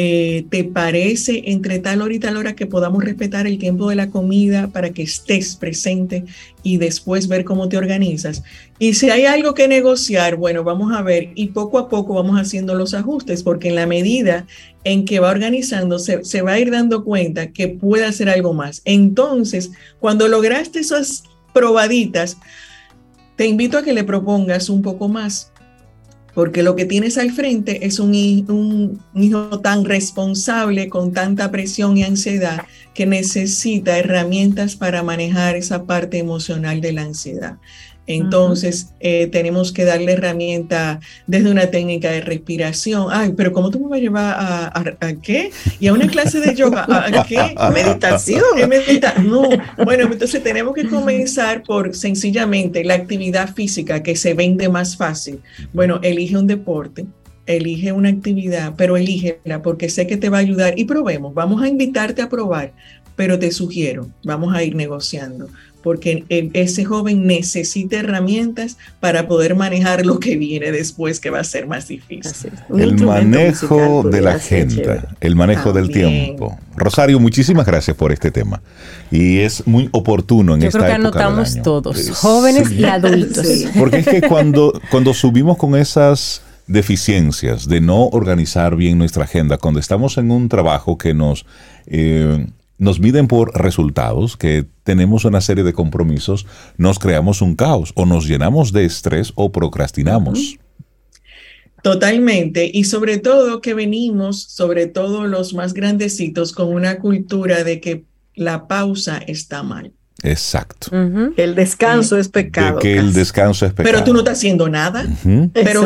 eh, ¿Te parece entre tal hora y tal hora que podamos respetar el tiempo de la comida para que estés presente y después ver cómo te organizas? Y si hay algo que negociar, bueno, vamos a ver y poco a poco vamos haciendo los ajustes, porque en la medida en que va organizando, se, se va a ir dando cuenta que puede hacer algo más. Entonces, cuando lograste esas probaditas, te invito a que le propongas un poco más porque lo que tienes al frente es un, hijo tan responsable, con tanta presión y ansiedad, que necesita herramientas para manejar esa parte emocional de la ansiedad. Entonces, eh, tenemos que darle herramienta desde una técnica de respiración. Ay, pero ¿cómo tú me vas a llevar a, qué? Y a una clase de yoga. ¿A, qué? Meditación. no. Bueno, entonces tenemos que comenzar por sencillamente la actividad física que se vende más fácil. Bueno, elige un deporte elige una actividad, pero elígela porque sé que te va a ayudar y probemos. Vamos a invitarte a probar, pero te sugiero, vamos a ir negociando porque ese joven necesita herramientas para poder manejar lo que viene después, que va a ser más difícil. El manejo de la agenda, el manejo del tiempo. Rosario, muchísimas gracias por este tema. Y es muy oportuno en Yo esta creo que anotamos todos, jóvenes y adultos. Porque es que cuando, cuando subimos con esas deficiencias de no organizar bien nuestra agenda, cuando estamos en un trabajo que nos... Eh, nos miden por resultados, que tenemos una serie de compromisos, nos creamos un caos o nos llenamos de estrés o procrastinamos. Totalmente. Y sobre todo que venimos, sobre todo los más grandecitos, con una cultura de que la pausa está mal. Exacto. El descanso es pecado. que el descanso es pecado. Pero tú no estás haciendo nada. Pero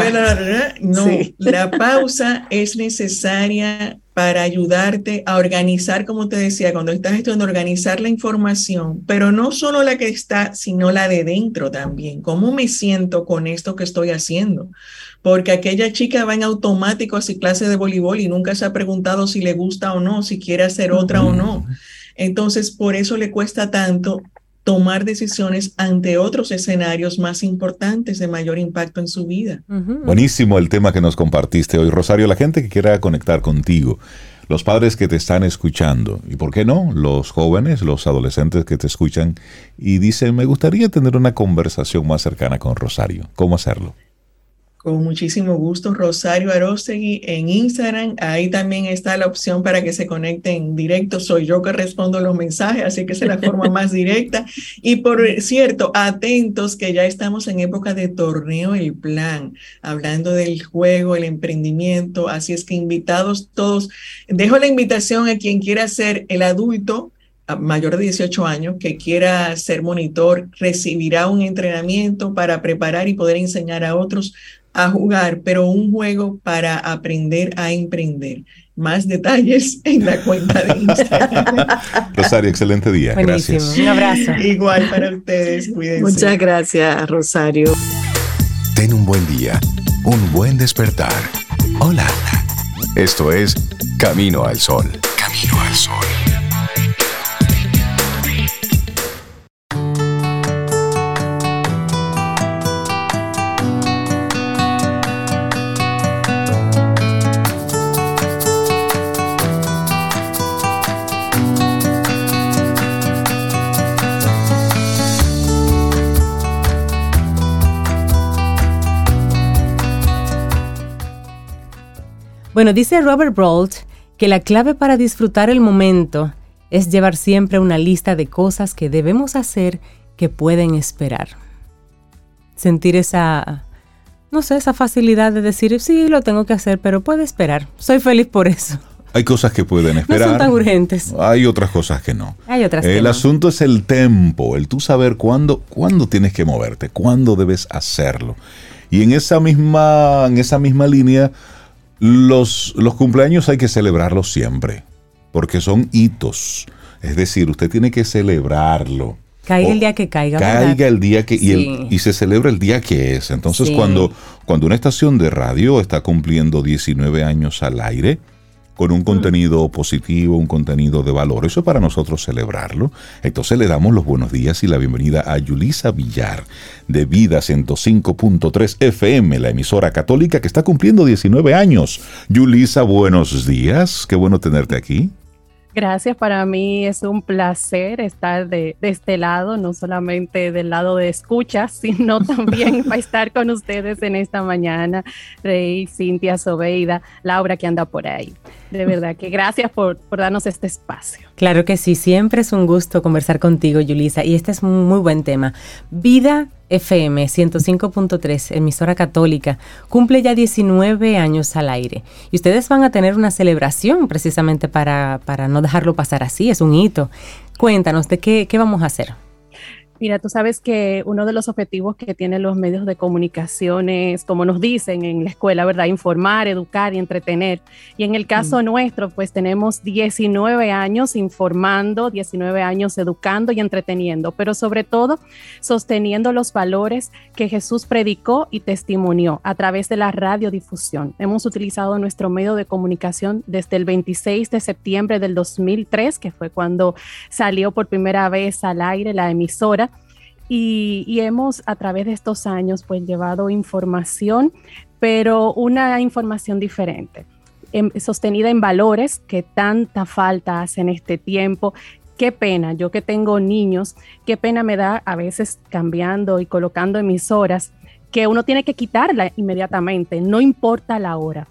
no, la pausa es necesaria para ayudarte a organizar, como te decía, cuando estás estudiando, organizar la información, pero no solo la que está, sino la de dentro también. ¿Cómo me siento con esto que estoy haciendo? Porque aquella chica va en automático a su clase de voleibol y nunca se ha preguntado si le gusta o no, si quiere hacer otra o no. Entonces, por eso le cuesta tanto tomar decisiones ante otros escenarios más importantes de mayor impacto en su vida. Buenísimo el tema que nos compartiste hoy, Rosario. La gente que quiera conectar contigo, los padres que te están escuchando, y por qué no, los jóvenes, los adolescentes que te escuchan y dicen, me gustaría tener una conversación más cercana con Rosario. ¿Cómo hacerlo? Con muchísimo gusto, Rosario Arostegui en Instagram. Ahí también está la opción para que se conecten directo. Soy yo que respondo los mensajes, así que es la forma más directa. Y por cierto, atentos que ya estamos en época de torneo El Plan, hablando del juego, el emprendimiento. Así es que invitados todos. Dejo la invitación a quien quiera ser el adulto mayor de 18 años que quiera ser monitor recibirá un entrenamiento para preparar y poder enseñar a otros a jugar, pero un juego para aprender a emprender. Más detalles en la cuenta de Instagram. Rosario, excelente día. Gracias. Un abrazo. Igual para ustedes. Cuídense. Muchas gracias, Rosario. Ten un buen día, un buen despertar. Hola. Esto es Camino al Sol. Camino al Sol. Bueno, dice Robert Brault que la clave para disfrutar el momento es llevar siempre una lista de cosas que debemos hacer que pueden esperar. Sentir esa, no sé, esa facilidad de decir, sí, lo tengo que hacer, pero puede esperar. Soy feliz por eso. Hay cosas que pueden esperar. No son tan urgentes. Hay otras cosas que no. Hay otras El que no. asunto es el tempo, el tú saber cuándo, cuándo tienes que moverte, cuándo debes hacerlo. Y en esa misma, en esa misma línea, los, los cumpleaños hay que celebrarlos siempre, porque son hitos. Es decir, usted tiene que celebrarlo. Caiga O- el día que caiga. ¿verdad? Caiga el día que y, el- Sí. y se celebra el día que es. Entonces, Sí. cuando, cuando una estación de radio está cumpliendo 19 años al aire, con un contenido positivo, un contenido de valor, eso es para nosotros celebrarlo. Entonces le damos los buenos días y la bienvenida a Yulisa Villar, de Vida 105.3 FM, la emisora católica que está cumpliendo 19 años. Yulisa, buenos días, qué bueno tenerte aquí. Gracias, para mí es un placer estar de, de este lado, no solamente del lado de escucha, sino también para estar con ustedes en esta mañana. Rey, Cintia, Sobeida, Laura que anda por ahí. De verdad que gracias por, por darnos este espacio. Claro que sí, siempre es un gusto conversar contigo, Yulisa, y este es un muy buen tema. Vida FM 105.3, emisora católica, cumple ya 19 años al aire. Y ustedes van a tener una celebración precisamente para, para no dejarlo pasar así, es un hito. Cuéntanos, ¿de qué, qué vamos a hacer? Mira, tú sabes que uno de los objetivos que tienen los medios de comunicación es, como nos dicen en la escuela, ¿verdad? Informar, educar y entretener. Y en el caso nuestro, pues tenemos 19 años informando, 19 años educando y entreteniendo, pero sobre todo sosteniendo los valores que Jesús predicó y testimonió a través de la radiodifusión. Hemos utilizado nuestro medio de comunicación desde el 26 de septiembre del 2003, que fue cuando salió por primera vez al aire la emisora. Y, hemos a través de estos años pues llevado información, pero una información diferente, en, sostenida en valores que tanta falta hacen este tiempo. Qué pena, yo que tengo niños, qué pena me da a veces cambiando y colocando emisoras que uno tiene que quitarla inmediatamente, no importa la hora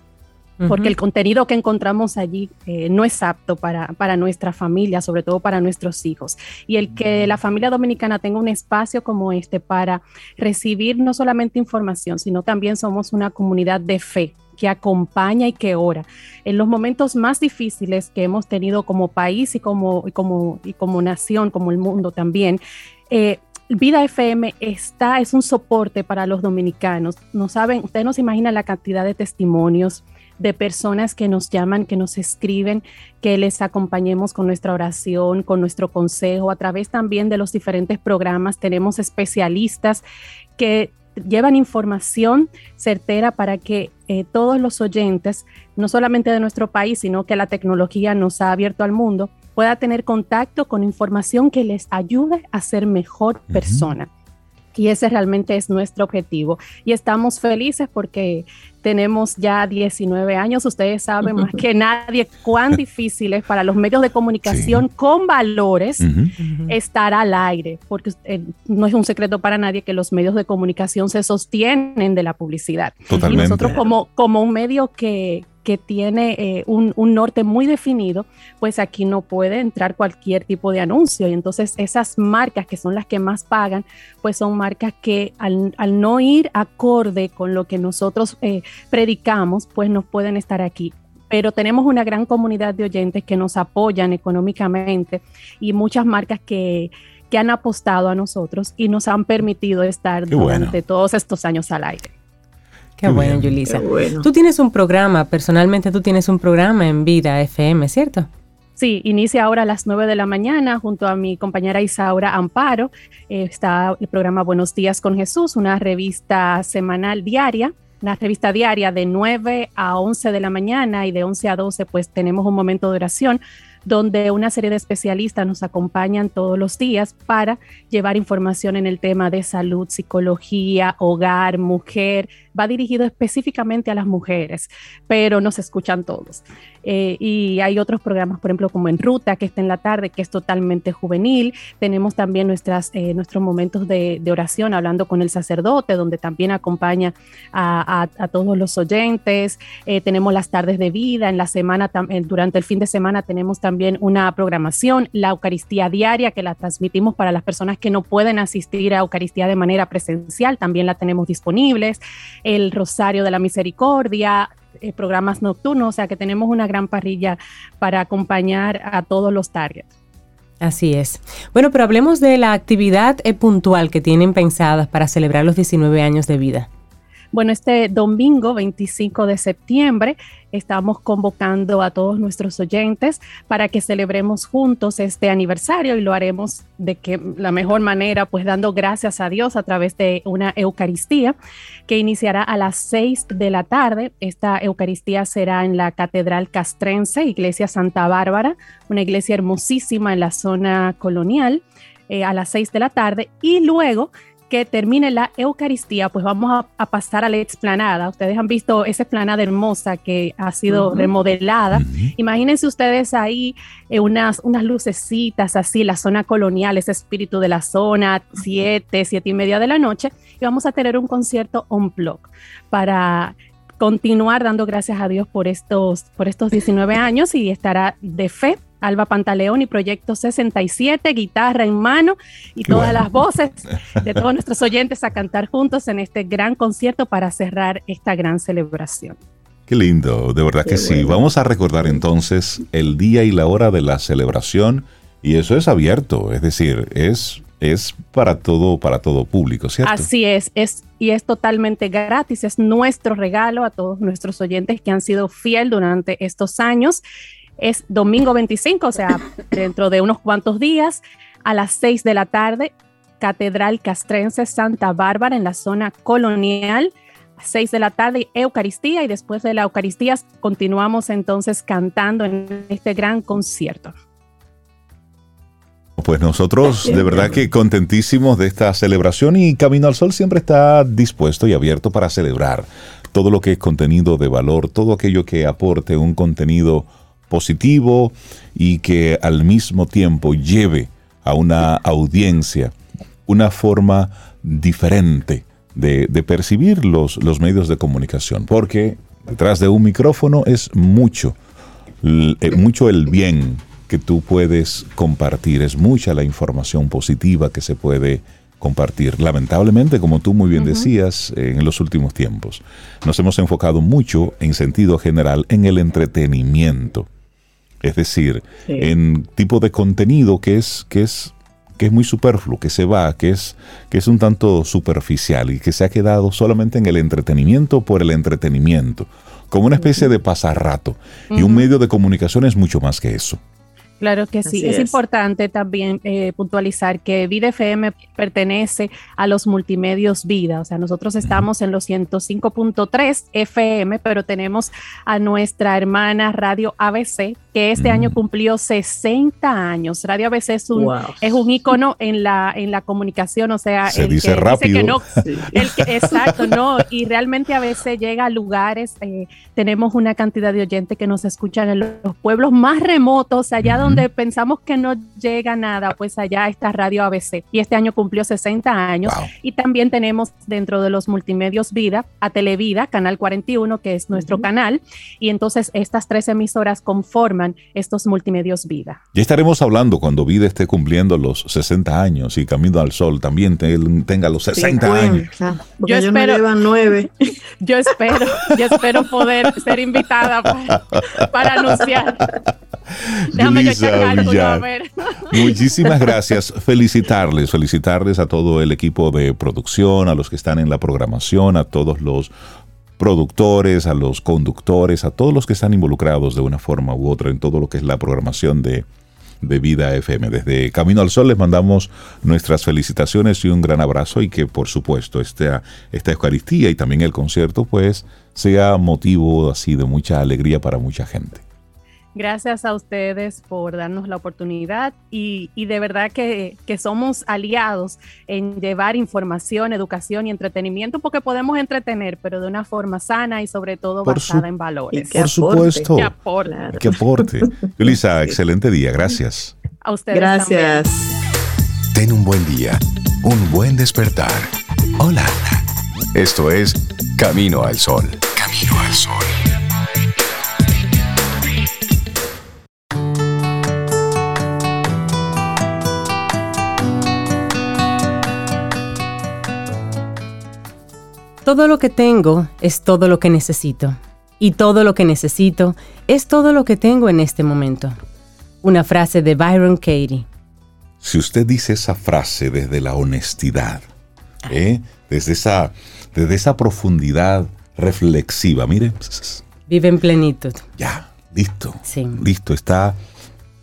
porque el contenido que encontramos allí eh, no es apto para, para nuestra familia, sobre todo para nuestros hijos. Y el que la familia dominicana tenga un espacio como este para recibir no solamente información, sino también somos una comunidad de fe que acompaña y que ora. En los momentos más difíciles que hemos tenido como país y como, y como, y como nación, como el mundo también, eh, Vida FM está, es un soporte para los dominicanos. No saben, ustedes no se imaginan la cantidad de testimonios, de personas que nos llaman, que nos escriben, que les acompañemos con nuestra oración, con nuestro consejo, a través también de los diferentes programas. Tenemos especialistas que llevan información certera para que eh, todos los oyentes, no solamente de nuestro país, sino que la tecnología nos ha abierto al mundo, pueda tener contacto con información que les ayude a ser mejor persona. Y ese realmente es nuestro objetivo. Y estamos felices porque tenemos ya 19 años. Ustedes saben más que nadie cuán difícil es para los medios de comunicación con valores estar al aire, porque eh, no es un secreto para nadie que los medios de comunicación se sostienen de la publicidad. Totalmente. Y nosotros como, como un medio que, que tiene eh, un, norte muy definido, pues aquí no puede entrar cualquier tipo de anuncio. Y entonces esas marcas que son las que más pagan, pues son marcas que al, no ir acorde con lo que nosotros eh, predicamos, pues no pueden estar aquí pero tenemos una gran comunidad de oyentes que nos apoyan económicamente y muchas marcas que, han apostado a nosotros y nos han permitido estar durante todos estos años al aire. Qué, bueno, Yulisa. Tú tienes un programa, personalmente tú tienes un programa en Vida FM, ¿cierto? Sí, inicia ahora a las 9 de la mañana junto a mi compañera Isaura Amparo. Eh, está el programa Buenos Días con Jesús, una revista semanal diaria, una revista diaria de 9 a 11 de la mañana y de 11 a 12 pues tenemos un momento de oración donde una serie de especialistas nos acompañan todos los días para llevar información en el tema de salud, psicología, hogar, mujer, va dirigido específicamente a las mujeres, pero nos escuchan todos. Eh, y hay otros programas, por ejemplo, como En Ruta, que está en la tarde, que es totalmente juvenil. Tenemos también nuestras, eh, nuestros momentos de, oración hablando con el sacerdote, donde también acompaña a, todos los oyentes. Eh, tenemos las tardes de vida. En la semana, durante el fin de semana, tenemos también una programación, la Eucaristía diaria, que la transmitimos para las personas que no pueden asistir a Eucaristía de manera presencial. También la tenemos disponibles el Rosario de la Misericordia, eh, programas nocturnos, o sea que tenemos una gran parrilla para acompañar a todos los targets. Así es. Bueno, pero hablemos de la actividad eh, puntual que tienen pensadas para celebrar los 19 años de vida. Bueno, este domingo 25 de septiembre estamos convocando a todos nuestros oyentes para que celebremos juntos este aniversario y lo haremos de que la mejor manera, pues dando gracias a Dios a través de una Eucaristía que iniciará a las 6 de la tarde. Esta Eucaristía será en la Catedral Castrense, Iglesia Santa Bárbara, una iglesia hermosísima en la zona colonial. Eh, a las 6 de la tarde y luego que termine la Eucaristía, pues vamos a, pasar a la explanada. Ustedes han visto esa explanada hermosa que ha sido remodelada. Imagínense ustedes ahí eh, unas, unas lucecitas así, la zona colonial, ese espíritu de la zona, siete, siete y media de la noche, y vamos a tener un concierto on block para continuar dando gracias a Dios por estos, por estos 19 años y estará de fe Alba Pantaleón y Proyecto 67, guitarra en mano y todas las voces de todos nuestros oyentes a cantar juntos en este gran concierto para cerrar esta gran celebración. Qué lindo, de verdad que sí. Vamos a recordar entonces el día y la hora de la celebración y eso es abierto, es decir, es es para todo para todo público, ¿cierto? Así es, es y es totalmente gratis, es nuestro regalo a todos nuestros oyentes que han sido fiel durante estos años es domingo 25, o sea, dentro de unos cuantos días, a las 6 de la tarde, Catedral Castrense Santa Bárbara en la zona colonial. 6 de la tarde, Eucaristía, y después de la Eucaristía continuamos entonces cantando en este gran concierto. Pues nosotros de verdad que contentísimos de esta celebración y Camino al Sol siempre está dispuesto y abierto para celebrar todo lo que es contenido de valor, todo aquello que aporte un contenido positivo y que al mismo tiempo lleve a una audiencia una forma diferente de, percibir los, los, medios de comunicación, porque detrás de un micrófono es mucho, eh, mucho el bien que tú puedes compartir, es mucha la información positiva que se puede compartir. Lamentablemente, como tú muy bien decías, en los últimos tiempos, nos hemos enfocado mucho en sentido general en el entretenimiento es decir, en tipo de contenido que es, que es, que es muy superfluo, que se va, que es, que es un tanto superficial y que se ha quedado solamente en el entretenimiento por el entretenimiento, como una especie de pasarrato. Y un medio de comunicación es mucho más que eso. Claro que sí. Es, importante también eh, puntualizar que Vida FM pertenece a los multimedios Vida. O sea, nosotros estamos en los 105.3 FM, pero tenemos a nuestra hermana Radio ABC que este año mm. cumplió 60 años. Radio ABC es un, es un ícono en la, en la comunicación, o sea, Se dice rápido. no, exacto, no, y realmente a veces llega a lugares, eh, tenemos una cantidad de oyentes que nos escuchan en los pueblos más remotos, allá donde pensamos que no llega nada, pues allá está Radio ABC. Y este año cumplió 60 años. Y también tenemos dentro de los multimedios Vida a Televida, Canal 41, que es nuestro canal. Y entonces estas tres emisoras conforman estos multimedios Vida. Ya estaremos hablando cuando Vida esté cumpliendo los 60 años y Camino al Sol también tenga los 60 años. Yo espero, nueve. Yo espero, yo espero poder ser invitada para, anunciar. Déjame Muchísimas gracias. Felicitarles, felicitarles a todo el equipo de producción, a los que están en la programación, a todos los productores, a los conductores, a todos los que están involucrados de una forma u otra en todo lo que es la programación de, de Vida FM. Desde Camino al Sol les mandamos nuestras felicitaciones y un gran abrazo y que por supuesto esta, esta Eucaristía y también el concierto pues sea motivo así de mucha alegría para mucha gente. Gracias a ustedes por darnos la oportunidad y, de verdad que, somos aliados en llevar información, educación y entretenimiento porque podemos entretener, pero de una forma sana y sobre todo basada en valores. Por supuesto. Que aporte. Que aporte. Elisa, excelente día. Gracias. A ustedes. Gracias. Ten un buen día, un buen despertar. Hola. Esto es Camino al Sol. Camino al Sol. Todo lo que tengo es todo lo que necesito. Y todo lo que necesito es todo lo que tengo en este momento. Una frase de Byron Katie. Si usted dice esa frase desde la honestidad, ¿eh? desde, esa, desde esa profundidad reflexiva, mire. Vive en plenitud. Ya, listo. Listo, está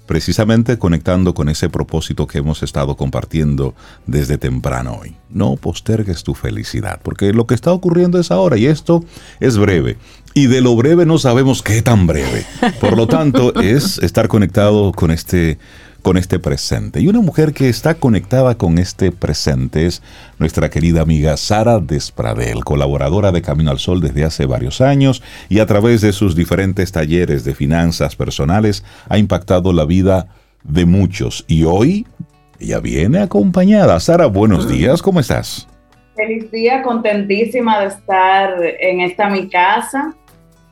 precisamente conectando con ese propósito que hemos estado compartiendo desde temprano hoy. No postergues tu felicidad, porque lo que está ocurriendo es ahora y esto es breve. Y de lo breve no sabemos qué tan breve. Por lo tanto, es estar conectado con este con este presente. Y una mujer que está conectada con este presente es nuestra querida amiga Sara Despradel, colaboradora de Camino al Sol desde hace varios años y a través de sus diferentes talleres de finanzas personales ha impactado la vida de muchos. Y hoy ella viene acompañada. Sara, buenos días, ¿cómo estás? Feliz día, contentísima de estar en esta mi casa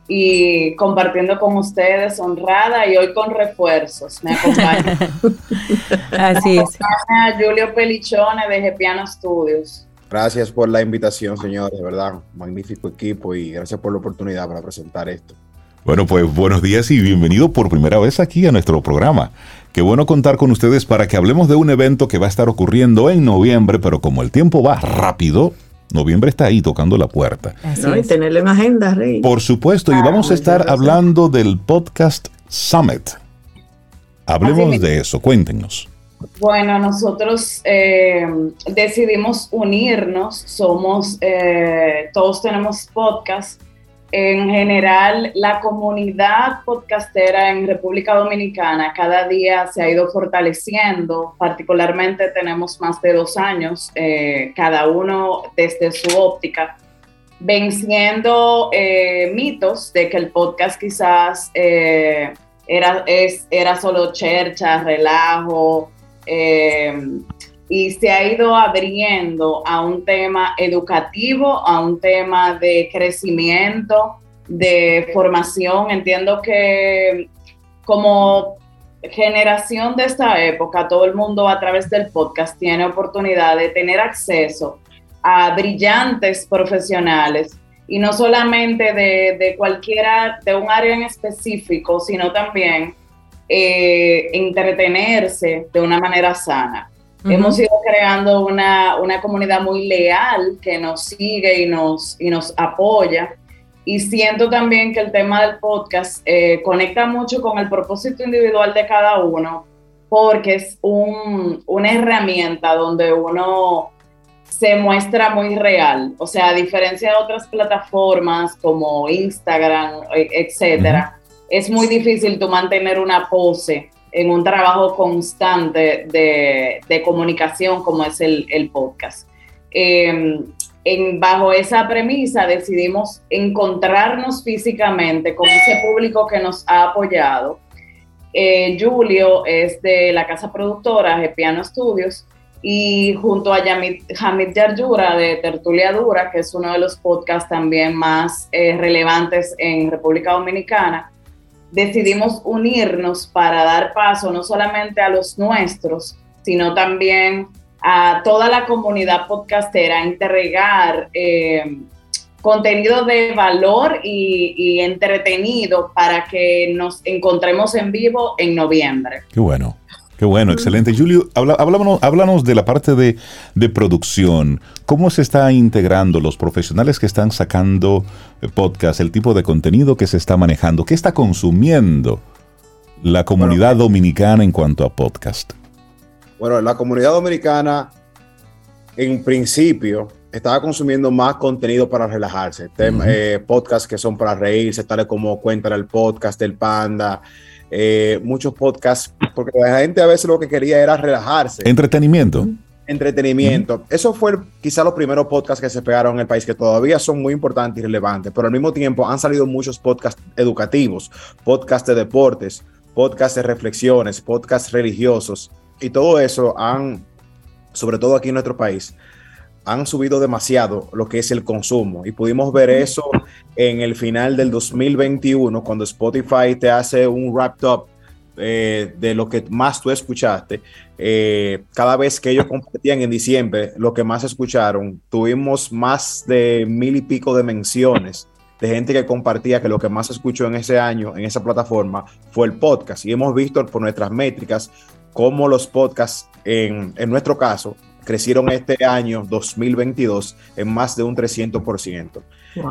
y compartiendo con ustedes, honrada y hoy con refuerzos. Me acompaña. Así es. Julio Pelichone de Piano Studios. Gracias por la invitación, señor, de verdad, magnífico equipo y gracias por la oportunidad para presentar esto. Bueno, pues buenos días y bienvenido por primera vez aquí a nuestro programa. Qué bueno contar con ustedes para que hablemos de un evento que va a estar ocurriendo en noviembre, pero como el tiempo va rápido, Noviembre está ahí tocando la puerta. Así y tenerlo en agenda, Rey. Por supuesto, y ah, vamos a estar hablando del podcast Summit. Hablemos de eso, cuéntenos. Bueno, nosotros eh, decidimos unirnos, somos, eh, todos tenemos podcast en general, la comunidad podcastera en República Dominicana cada día se ha ido fortaleciendo, particularmente tenemos más de dos años, eh, cada uno desde su óptica, venciendo eh, mitos de que el podcast quizás eh, era, es, era solo chercha, relajo, y se ha ido abriendo a un tema educativo, a un tema de crecimiento, de formación. Entiendo que como generación de esta época, todo el mundo a través del podcast tiene oportunidad de tener acceso a brillantes profesionales y no solamente de, cualquiera, de un área en específico, sino también eh, entretenerse de una manera sana. Hemos ido creando una, comunidad muy leal que nos sigue y nos, y nos apoya. Y siento también que el tema del podcast eh, conecta mucho con el propósito individual de cada uno, porque es una herramienta donde uno se muestra muy real. O sea, a diferencia de otras plataformas como Instagram, e, etcétera, es muy difícil tú mantener una pose en un trabajo constante de, comunicación como es el, podcast. Em, en, bajo esa premisa decidimos encontrarnos físicamente con ese público que nos ha apoyado. Eh, Julio es de la casa productora de Piano Studios y junto a Yamit, Hamid Yarjura de Tertulia Dura, que es uno de los podcasts también más eh, relevantes en República Dominicana, decidimos unirnos para dar paso no solamente a los nuestros, sino también a toda la comunidad podcastera, entregar eh, contenido de valor y, y, entretenido para que nos encontremos en vivo en noviembre. Qué bueno. Qué bueno, excelente. Julio, háblanos, de la parte de, producción. ¿Cómo se está integrando los profesionales que están sacando eh, podcast, el tipo de contenido que se está manejando? ¿Qué está consumiendo la comunidad dominicana en cuanto a podcast? Bueno, la comunidad dominicana, en principio, estaba consumiendo más contenido para relajarse. Eh, podcasts que son para reírse, tales como Cuéntale el podcast del Panda, eh, muchos podcasts, porque la gente a veces lo que quería era relajarse. Entretenimiento. Entretenimiento. Eso fue quizá los primeros podcasts que se pegaron en el país, que todavía son muy importantes y relevantes, pero al mismo tiempo han salido muchos podcasts educativos, podcasts de deportes, podcasts de reflexiones, podcasts religiosos, y todo eso han, sobre todo aquí en nuestro país, han subido demasiado lo que es el consumo y pudimos ver eso en el final del 2021 cuando Spotify te hace un wrap up eh, de lo que más tú escuchaste. Eh, cada vez que ellos compartían en diciembre lo que más escucharon, tuvimos más de mil y pico de menciones de gente que compartía que lo que más escuchó en ese año en esa plataforma fue el podcast. Y hemos visto por nuestras métricas cómo los podcasts, en, en nuestro caso, crecieron este año 2022 en más de un 300%.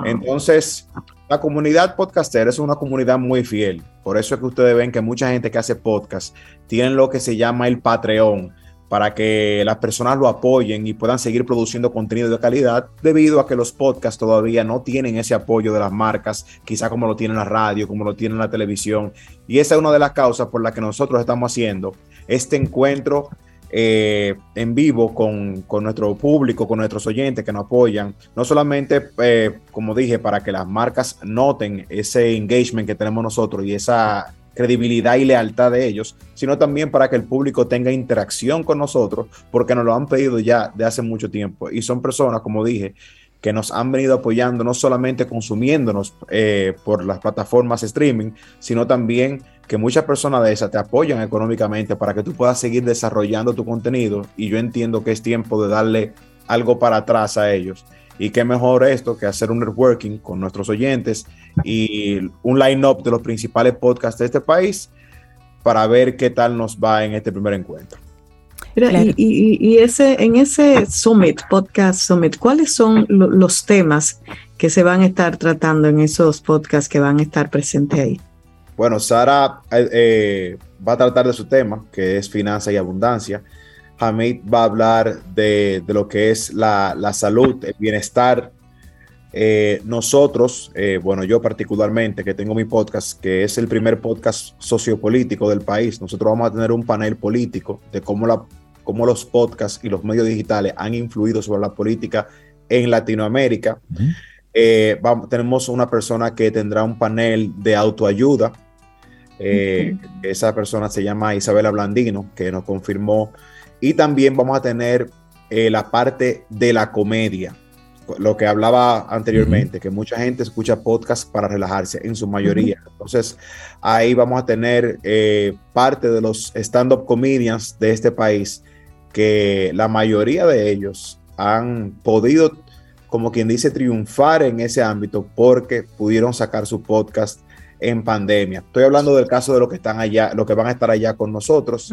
Entonces, la comunidad podcaster es una comunidad muy fiel. Por eso es que ustedes ven que mucha gente que hace podcast tienen lo que se llama el Patreon para que las personas lo apoyen y puedan seguir produciendo contenido de calidad debido a que los podcasts todavía no tienen ese apoyo de las marcas, quizá como lo tiene la radio, como lo tiene la televisión. Y esa es una de las causas por las que nosotros estamos haciendo este encuentro eh, en vivo con, nuestro público, con nuestros oyentes que nos apoyan, no solamente, eh, como dije, para que las marcas noten ese engagement que tenemos nosotros y esa credibilidad y lealtad de ellos, sino también para que el público tenga interacción con nosotros, porque nos lo han pedido ya de hace mucho tiempo. Y son personas, como dije, que nos han venido apoyando, no solamente consumiéndonos eh, por las plataformas streaming, sino también que muchas personas de esas te apoyan económicamente para que tú puedas seguir desarrollando tu contenido y yo entiendo que es tiempo de darle algo para atrás a ellos. Y qué mejor esto que hacer un networking con nuestros oyentes y un line-up de los principales podcasts de este país para ver qué tal nos va en este primer encuentro. y, ese, en ese Summit, Podcast Summit, ¿cuáles son los temas que se van a estar tratando en esos podcasts que van a estar presentes ahí? Bueno, Sara eh, eh, va a tratar de su tema, que es finanza y abundancia. Hamid va a hablar de, lo que es la, salud, el bienestar. Eh, nosotros, bueno, yo particularmente, que tengo mi podcast, que es el primer podcast sociopolítico del país, nosotros vamos a tener un panel político de cómo, la, cómo los podcasts y los medios digitales han influido sobre la política en Latinoamérica. tenemos una persona que tendrá un panel de autoayuda eh, esa persona se llama Isabela Blandino, que nos confirmó. Y también vamos a tener eh, la parte de la comedia, lo que hablaba anteriormente, que mucha gente escucha podcast para relajarse, en su mayoría. Entonces, ahí vamos a tener eh, parte de los stand-up comedians de este país, que la mayoría de ellos han podido, como quien dice, triunfar en ese ámbito porque pudieron sacar su podcast en pandemia. Estoy hablando del caso de los que están allá, los que van a estar allá con nosotros.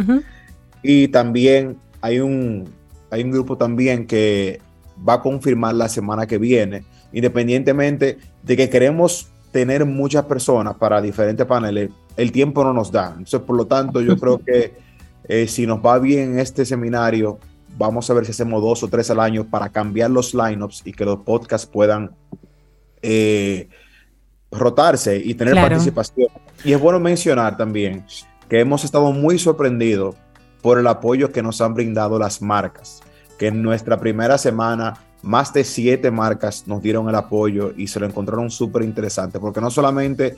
Y también hay un, hay un grupo también que va a confirmar la semana que viene, independientemente de que queremos tener muchas personas para diferentes paneles, el tiempo no nos da. Entonces, por lo tanto, yo creo que eh, si nos va bien este seminario, vamos a ver si hacemos dos o tres al año para cambiar los lineups y que los podcasts puedan eh, rotarse y tener participación. Y es bueno mencionar también que hemos estado muy sorprendidos por el apoyo que nos han brindado las marcas, que en nuestra primera semana más de siete marcas nos dieron el apoyo y se lo encontraron súper interesante, porque no solamente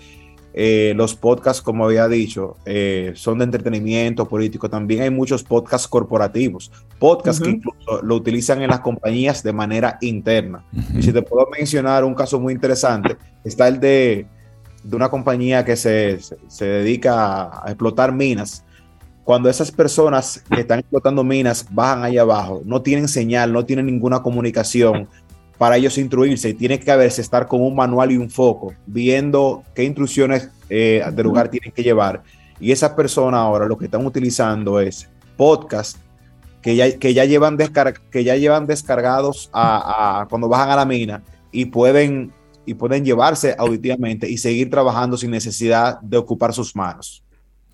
eh, los podcasts, como había dicho, eh, son de entretenimiento político, también hay muchos podcasts corporativos, podcasts que incluso lo utilizan en las compañías de manera interna. Y si te puedo mencionar un caso muy interesante, está el de, de una compañía que se, se dedica a explotar minas. Cuando esas personas que están explotando minas bajan ahí abajo, no tienen señal, no tienen ninguna comunicación para ellos instruirse y tiene que haberse estar con un manual y un foco, viendo qué instrucciones eh, de lugar tienen que llevar. Y esas personas ahora lo que están utilizando es podcast que ya, que ya, llevan, que ya llevan descargados a, cuando bajan a la mina y pueden, y pueden llevarse auditivamente y seguir trabajando sin necesidad de ocupar sus manos.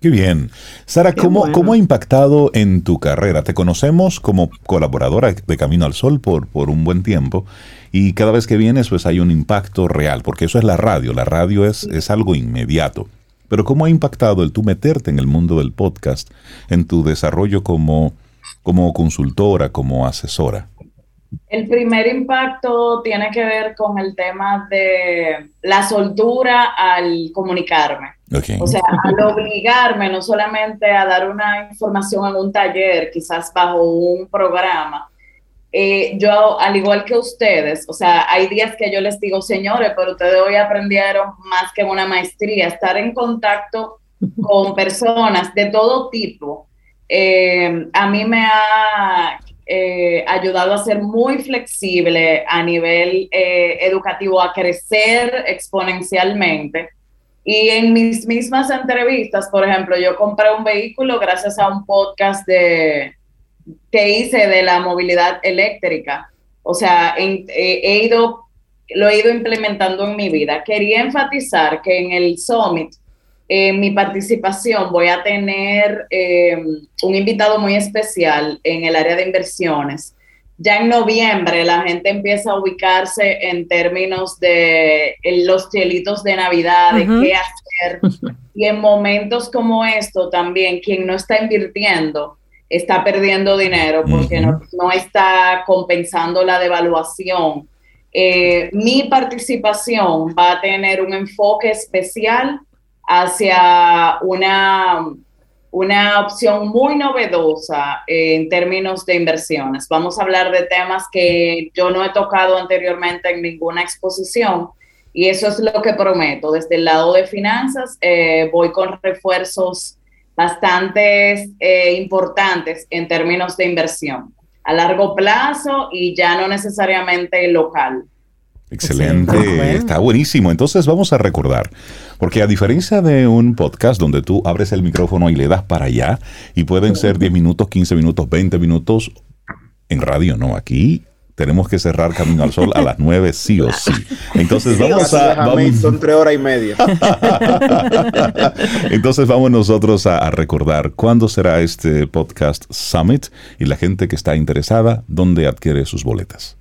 Qué bien. Sara, ¿cómo, ha impactado en tu carrera? Te conocemos como colaboradora de Camino al Sol por, por un buen tiempo y cada vez que vienes pues hay un impacto real, porque eso es la radio, la radio es, es algo inmediato. Pero ¿cómo ha impactado el tú meterte en el mundo del podcast en tu desarrollo como, como consultora, como asesora? El primer impacto tiene que ver con el tema de la soltura al comunicarme. O sea, al obligarme no solamente a dar una información en un taller, quizás bajo un programa, eh, yo, al igual que ustedes, o sea, hay días que yo les digo, señores, pero ustedes hoy aprendieron más que una maestría, estar en contacto con personas de todo tipo. Eh, a mí me ha eh, ayudado a ser muy flexible a nivel educativo, a crecer exponencialmente y en mis mismas entrevistas, por ejemplo, yo compré un vehículo gracias a un podcast de, que hice de la movilidad eléctrica. O sea, he ido, lo he ido implementando en mi vida. Quería enfatizar que en el Summit, en mi participación, voy a tener eh, un invitado muy especial en el área de inversiones ya en noviembre la gente empieza a ubicarse en términos de los chelitos de Navidad, de qué hacer. Y en momentos como esto también, quien no está invirtiendo está perdiendo dinero porque no, está compensando la devaluación. Eh, mi participación va a tener un enfoque especial hacia una una opción muy novedosa en términos de inversiones. Vamos a hablar de temas que yo no he tocado anteriormente en ninguna exposición y eso es lo que prometo. Desde el lado de finanzas eh, voy con refuerzos bastante eh, importantes en términos de inversión a largo plazo y ya no necesariamente local. Excelente, está buenísimo. Entonces vamos a recordar, porque a diferencia de un podcast donde tú abres el micrófono y le das para allá, y pueden ser 10 minutos, 15 minutos, 20 minutos, en radio no, aquí tenemos que cerrar Camino al Sol a las 9 sí o sí. Entonces vamos a... Son tres horas y media. Entonces vamos nosotros a, a, recordar cuándo será este podcast Summit y la gente que está interesada, dónde adquiere sus boletas.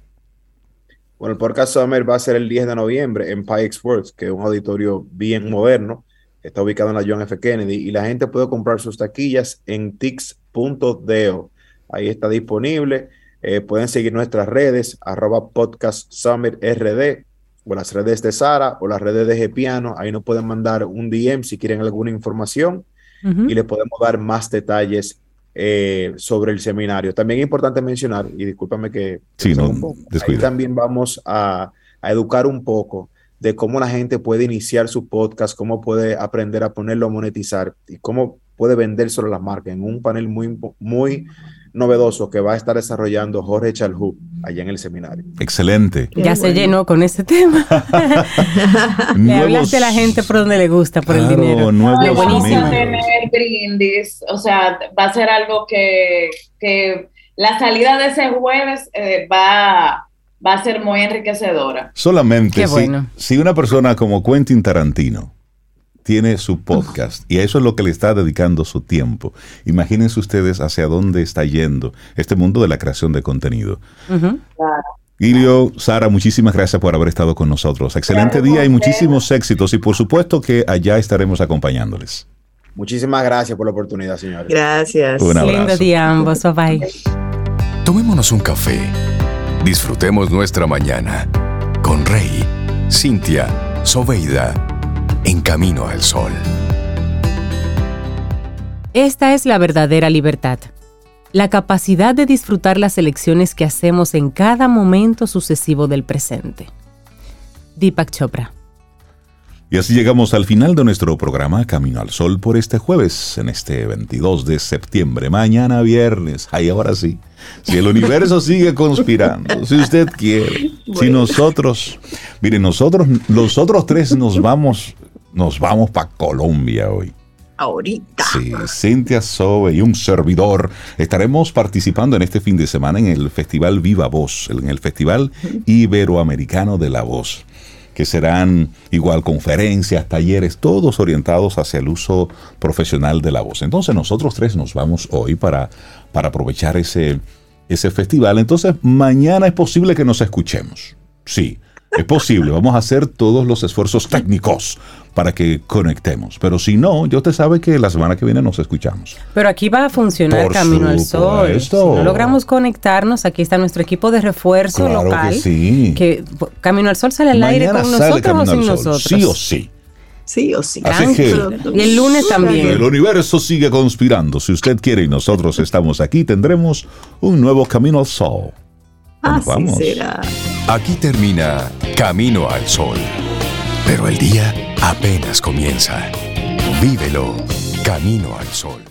Bueno, el podcast Summer va a ser el 10 de noviembre en PyX Works, que es un auditorio bien moderno, está ubicado en la John F. Kennedy, y la gente puede comprar sus taquillas en tix.deo. Ahí está disponible. Eh, pueden seguir nuestras redes, arroba podcast Summer RD, o las redes de Sara, o las redes de Gepiano. Ahí nos pueden mandar un DM si quieren alguna información y le podemos dar más detalles eh, sobre el seminario. También es importante mencionar, y discúlpame que... Sí, no, ahí también vamos a, a, educar un poco de cómo la gente puede iniciar su podcast, cómo puede aprender a ponerlo a monetizar y cómo puede vender sobre las marcas en un panel muy, muy novedoso que va a estar desarrollando Jorge Chalhú allá en el seminario. Excelente. Ya se llenó con ese tema. le hablaste a la gente por donde le gusta, por el dinero. Vamos a tener brindis, o sea, va a ser algo que, que la salida de ese jueves eh, va va a ser muy enriquecedora. Solamente si, si, una persona como Quentin Tarantino tiene su podcast y a eso es lo que le está dedicando su tiempo. Imagínense ustedes hacia dónde está yendo este mundo de la creación de contenido. Ilio, Sara, muchísimas gracias por haber estado con nosotros. Excelente día y muchísimos éxitos y por supuesto que allá estaremos acompañándoles. Muchísimas gracias por la oportunidad, señores. Gracias. Un abrazo. Lindo día a ambos. Bye bye. Tomémonos un café. Disfrutemos nuestra mañana con Rey, Cintia, Soveida, en camino al sol. Esta es la verdadera libertad. La capacidad de disfrutar las elecciones que hacemos en cada momento sucesivo del presente. Deepak Chopra. Y así llegamos al final de nuestro programa Camino al Sol por este jueves, en este 22 de septiembre, mañana viernes. Ay, ahora sí. Si el universo sigue conspirando, si usted quiere, si nosotros, miren, nosotros, los otros tres nos vamos, nos vamos para Colombia hoy. Ahorita. Sí, Cintia Sobe y un servidor estaremos participando en este fin de semana en el Festival Viva Voz, en el Festival Iberoamericano de la Voz, que serán igual conferencias, talleres, todos orientados hacia el uso profesional de la voz. Entonces nosotros tres nos vamos hoy para, para aprovechar ese, ese festival. Entonces mañana es posible que nos escuchemos. Sí. Es posible, vamos a hacer todos los esfuerzos técnicos para que conectemos. Pero si no, ya usted sabe que la semana que viene nos escuchamos. Pero aquí va a funcionar Por Camino al Sol. Si no logramos conectarnos, aquí está nuestro equipo de refuerzo Claro que local. sí. que Camino al Sol sale al aire con nosotros o sin nosotros. Sí o sí. Sí o sí. Así que-. Y el lunes también. El universo sigue conspirando. Si usted quiere y nosotros estamos aquí, tendremos un nuevo Camino al Sol. Así vamos. será. Aquí termina Camino al Sol. Pero el día apenas comienza. Vívelo Camino al Sol.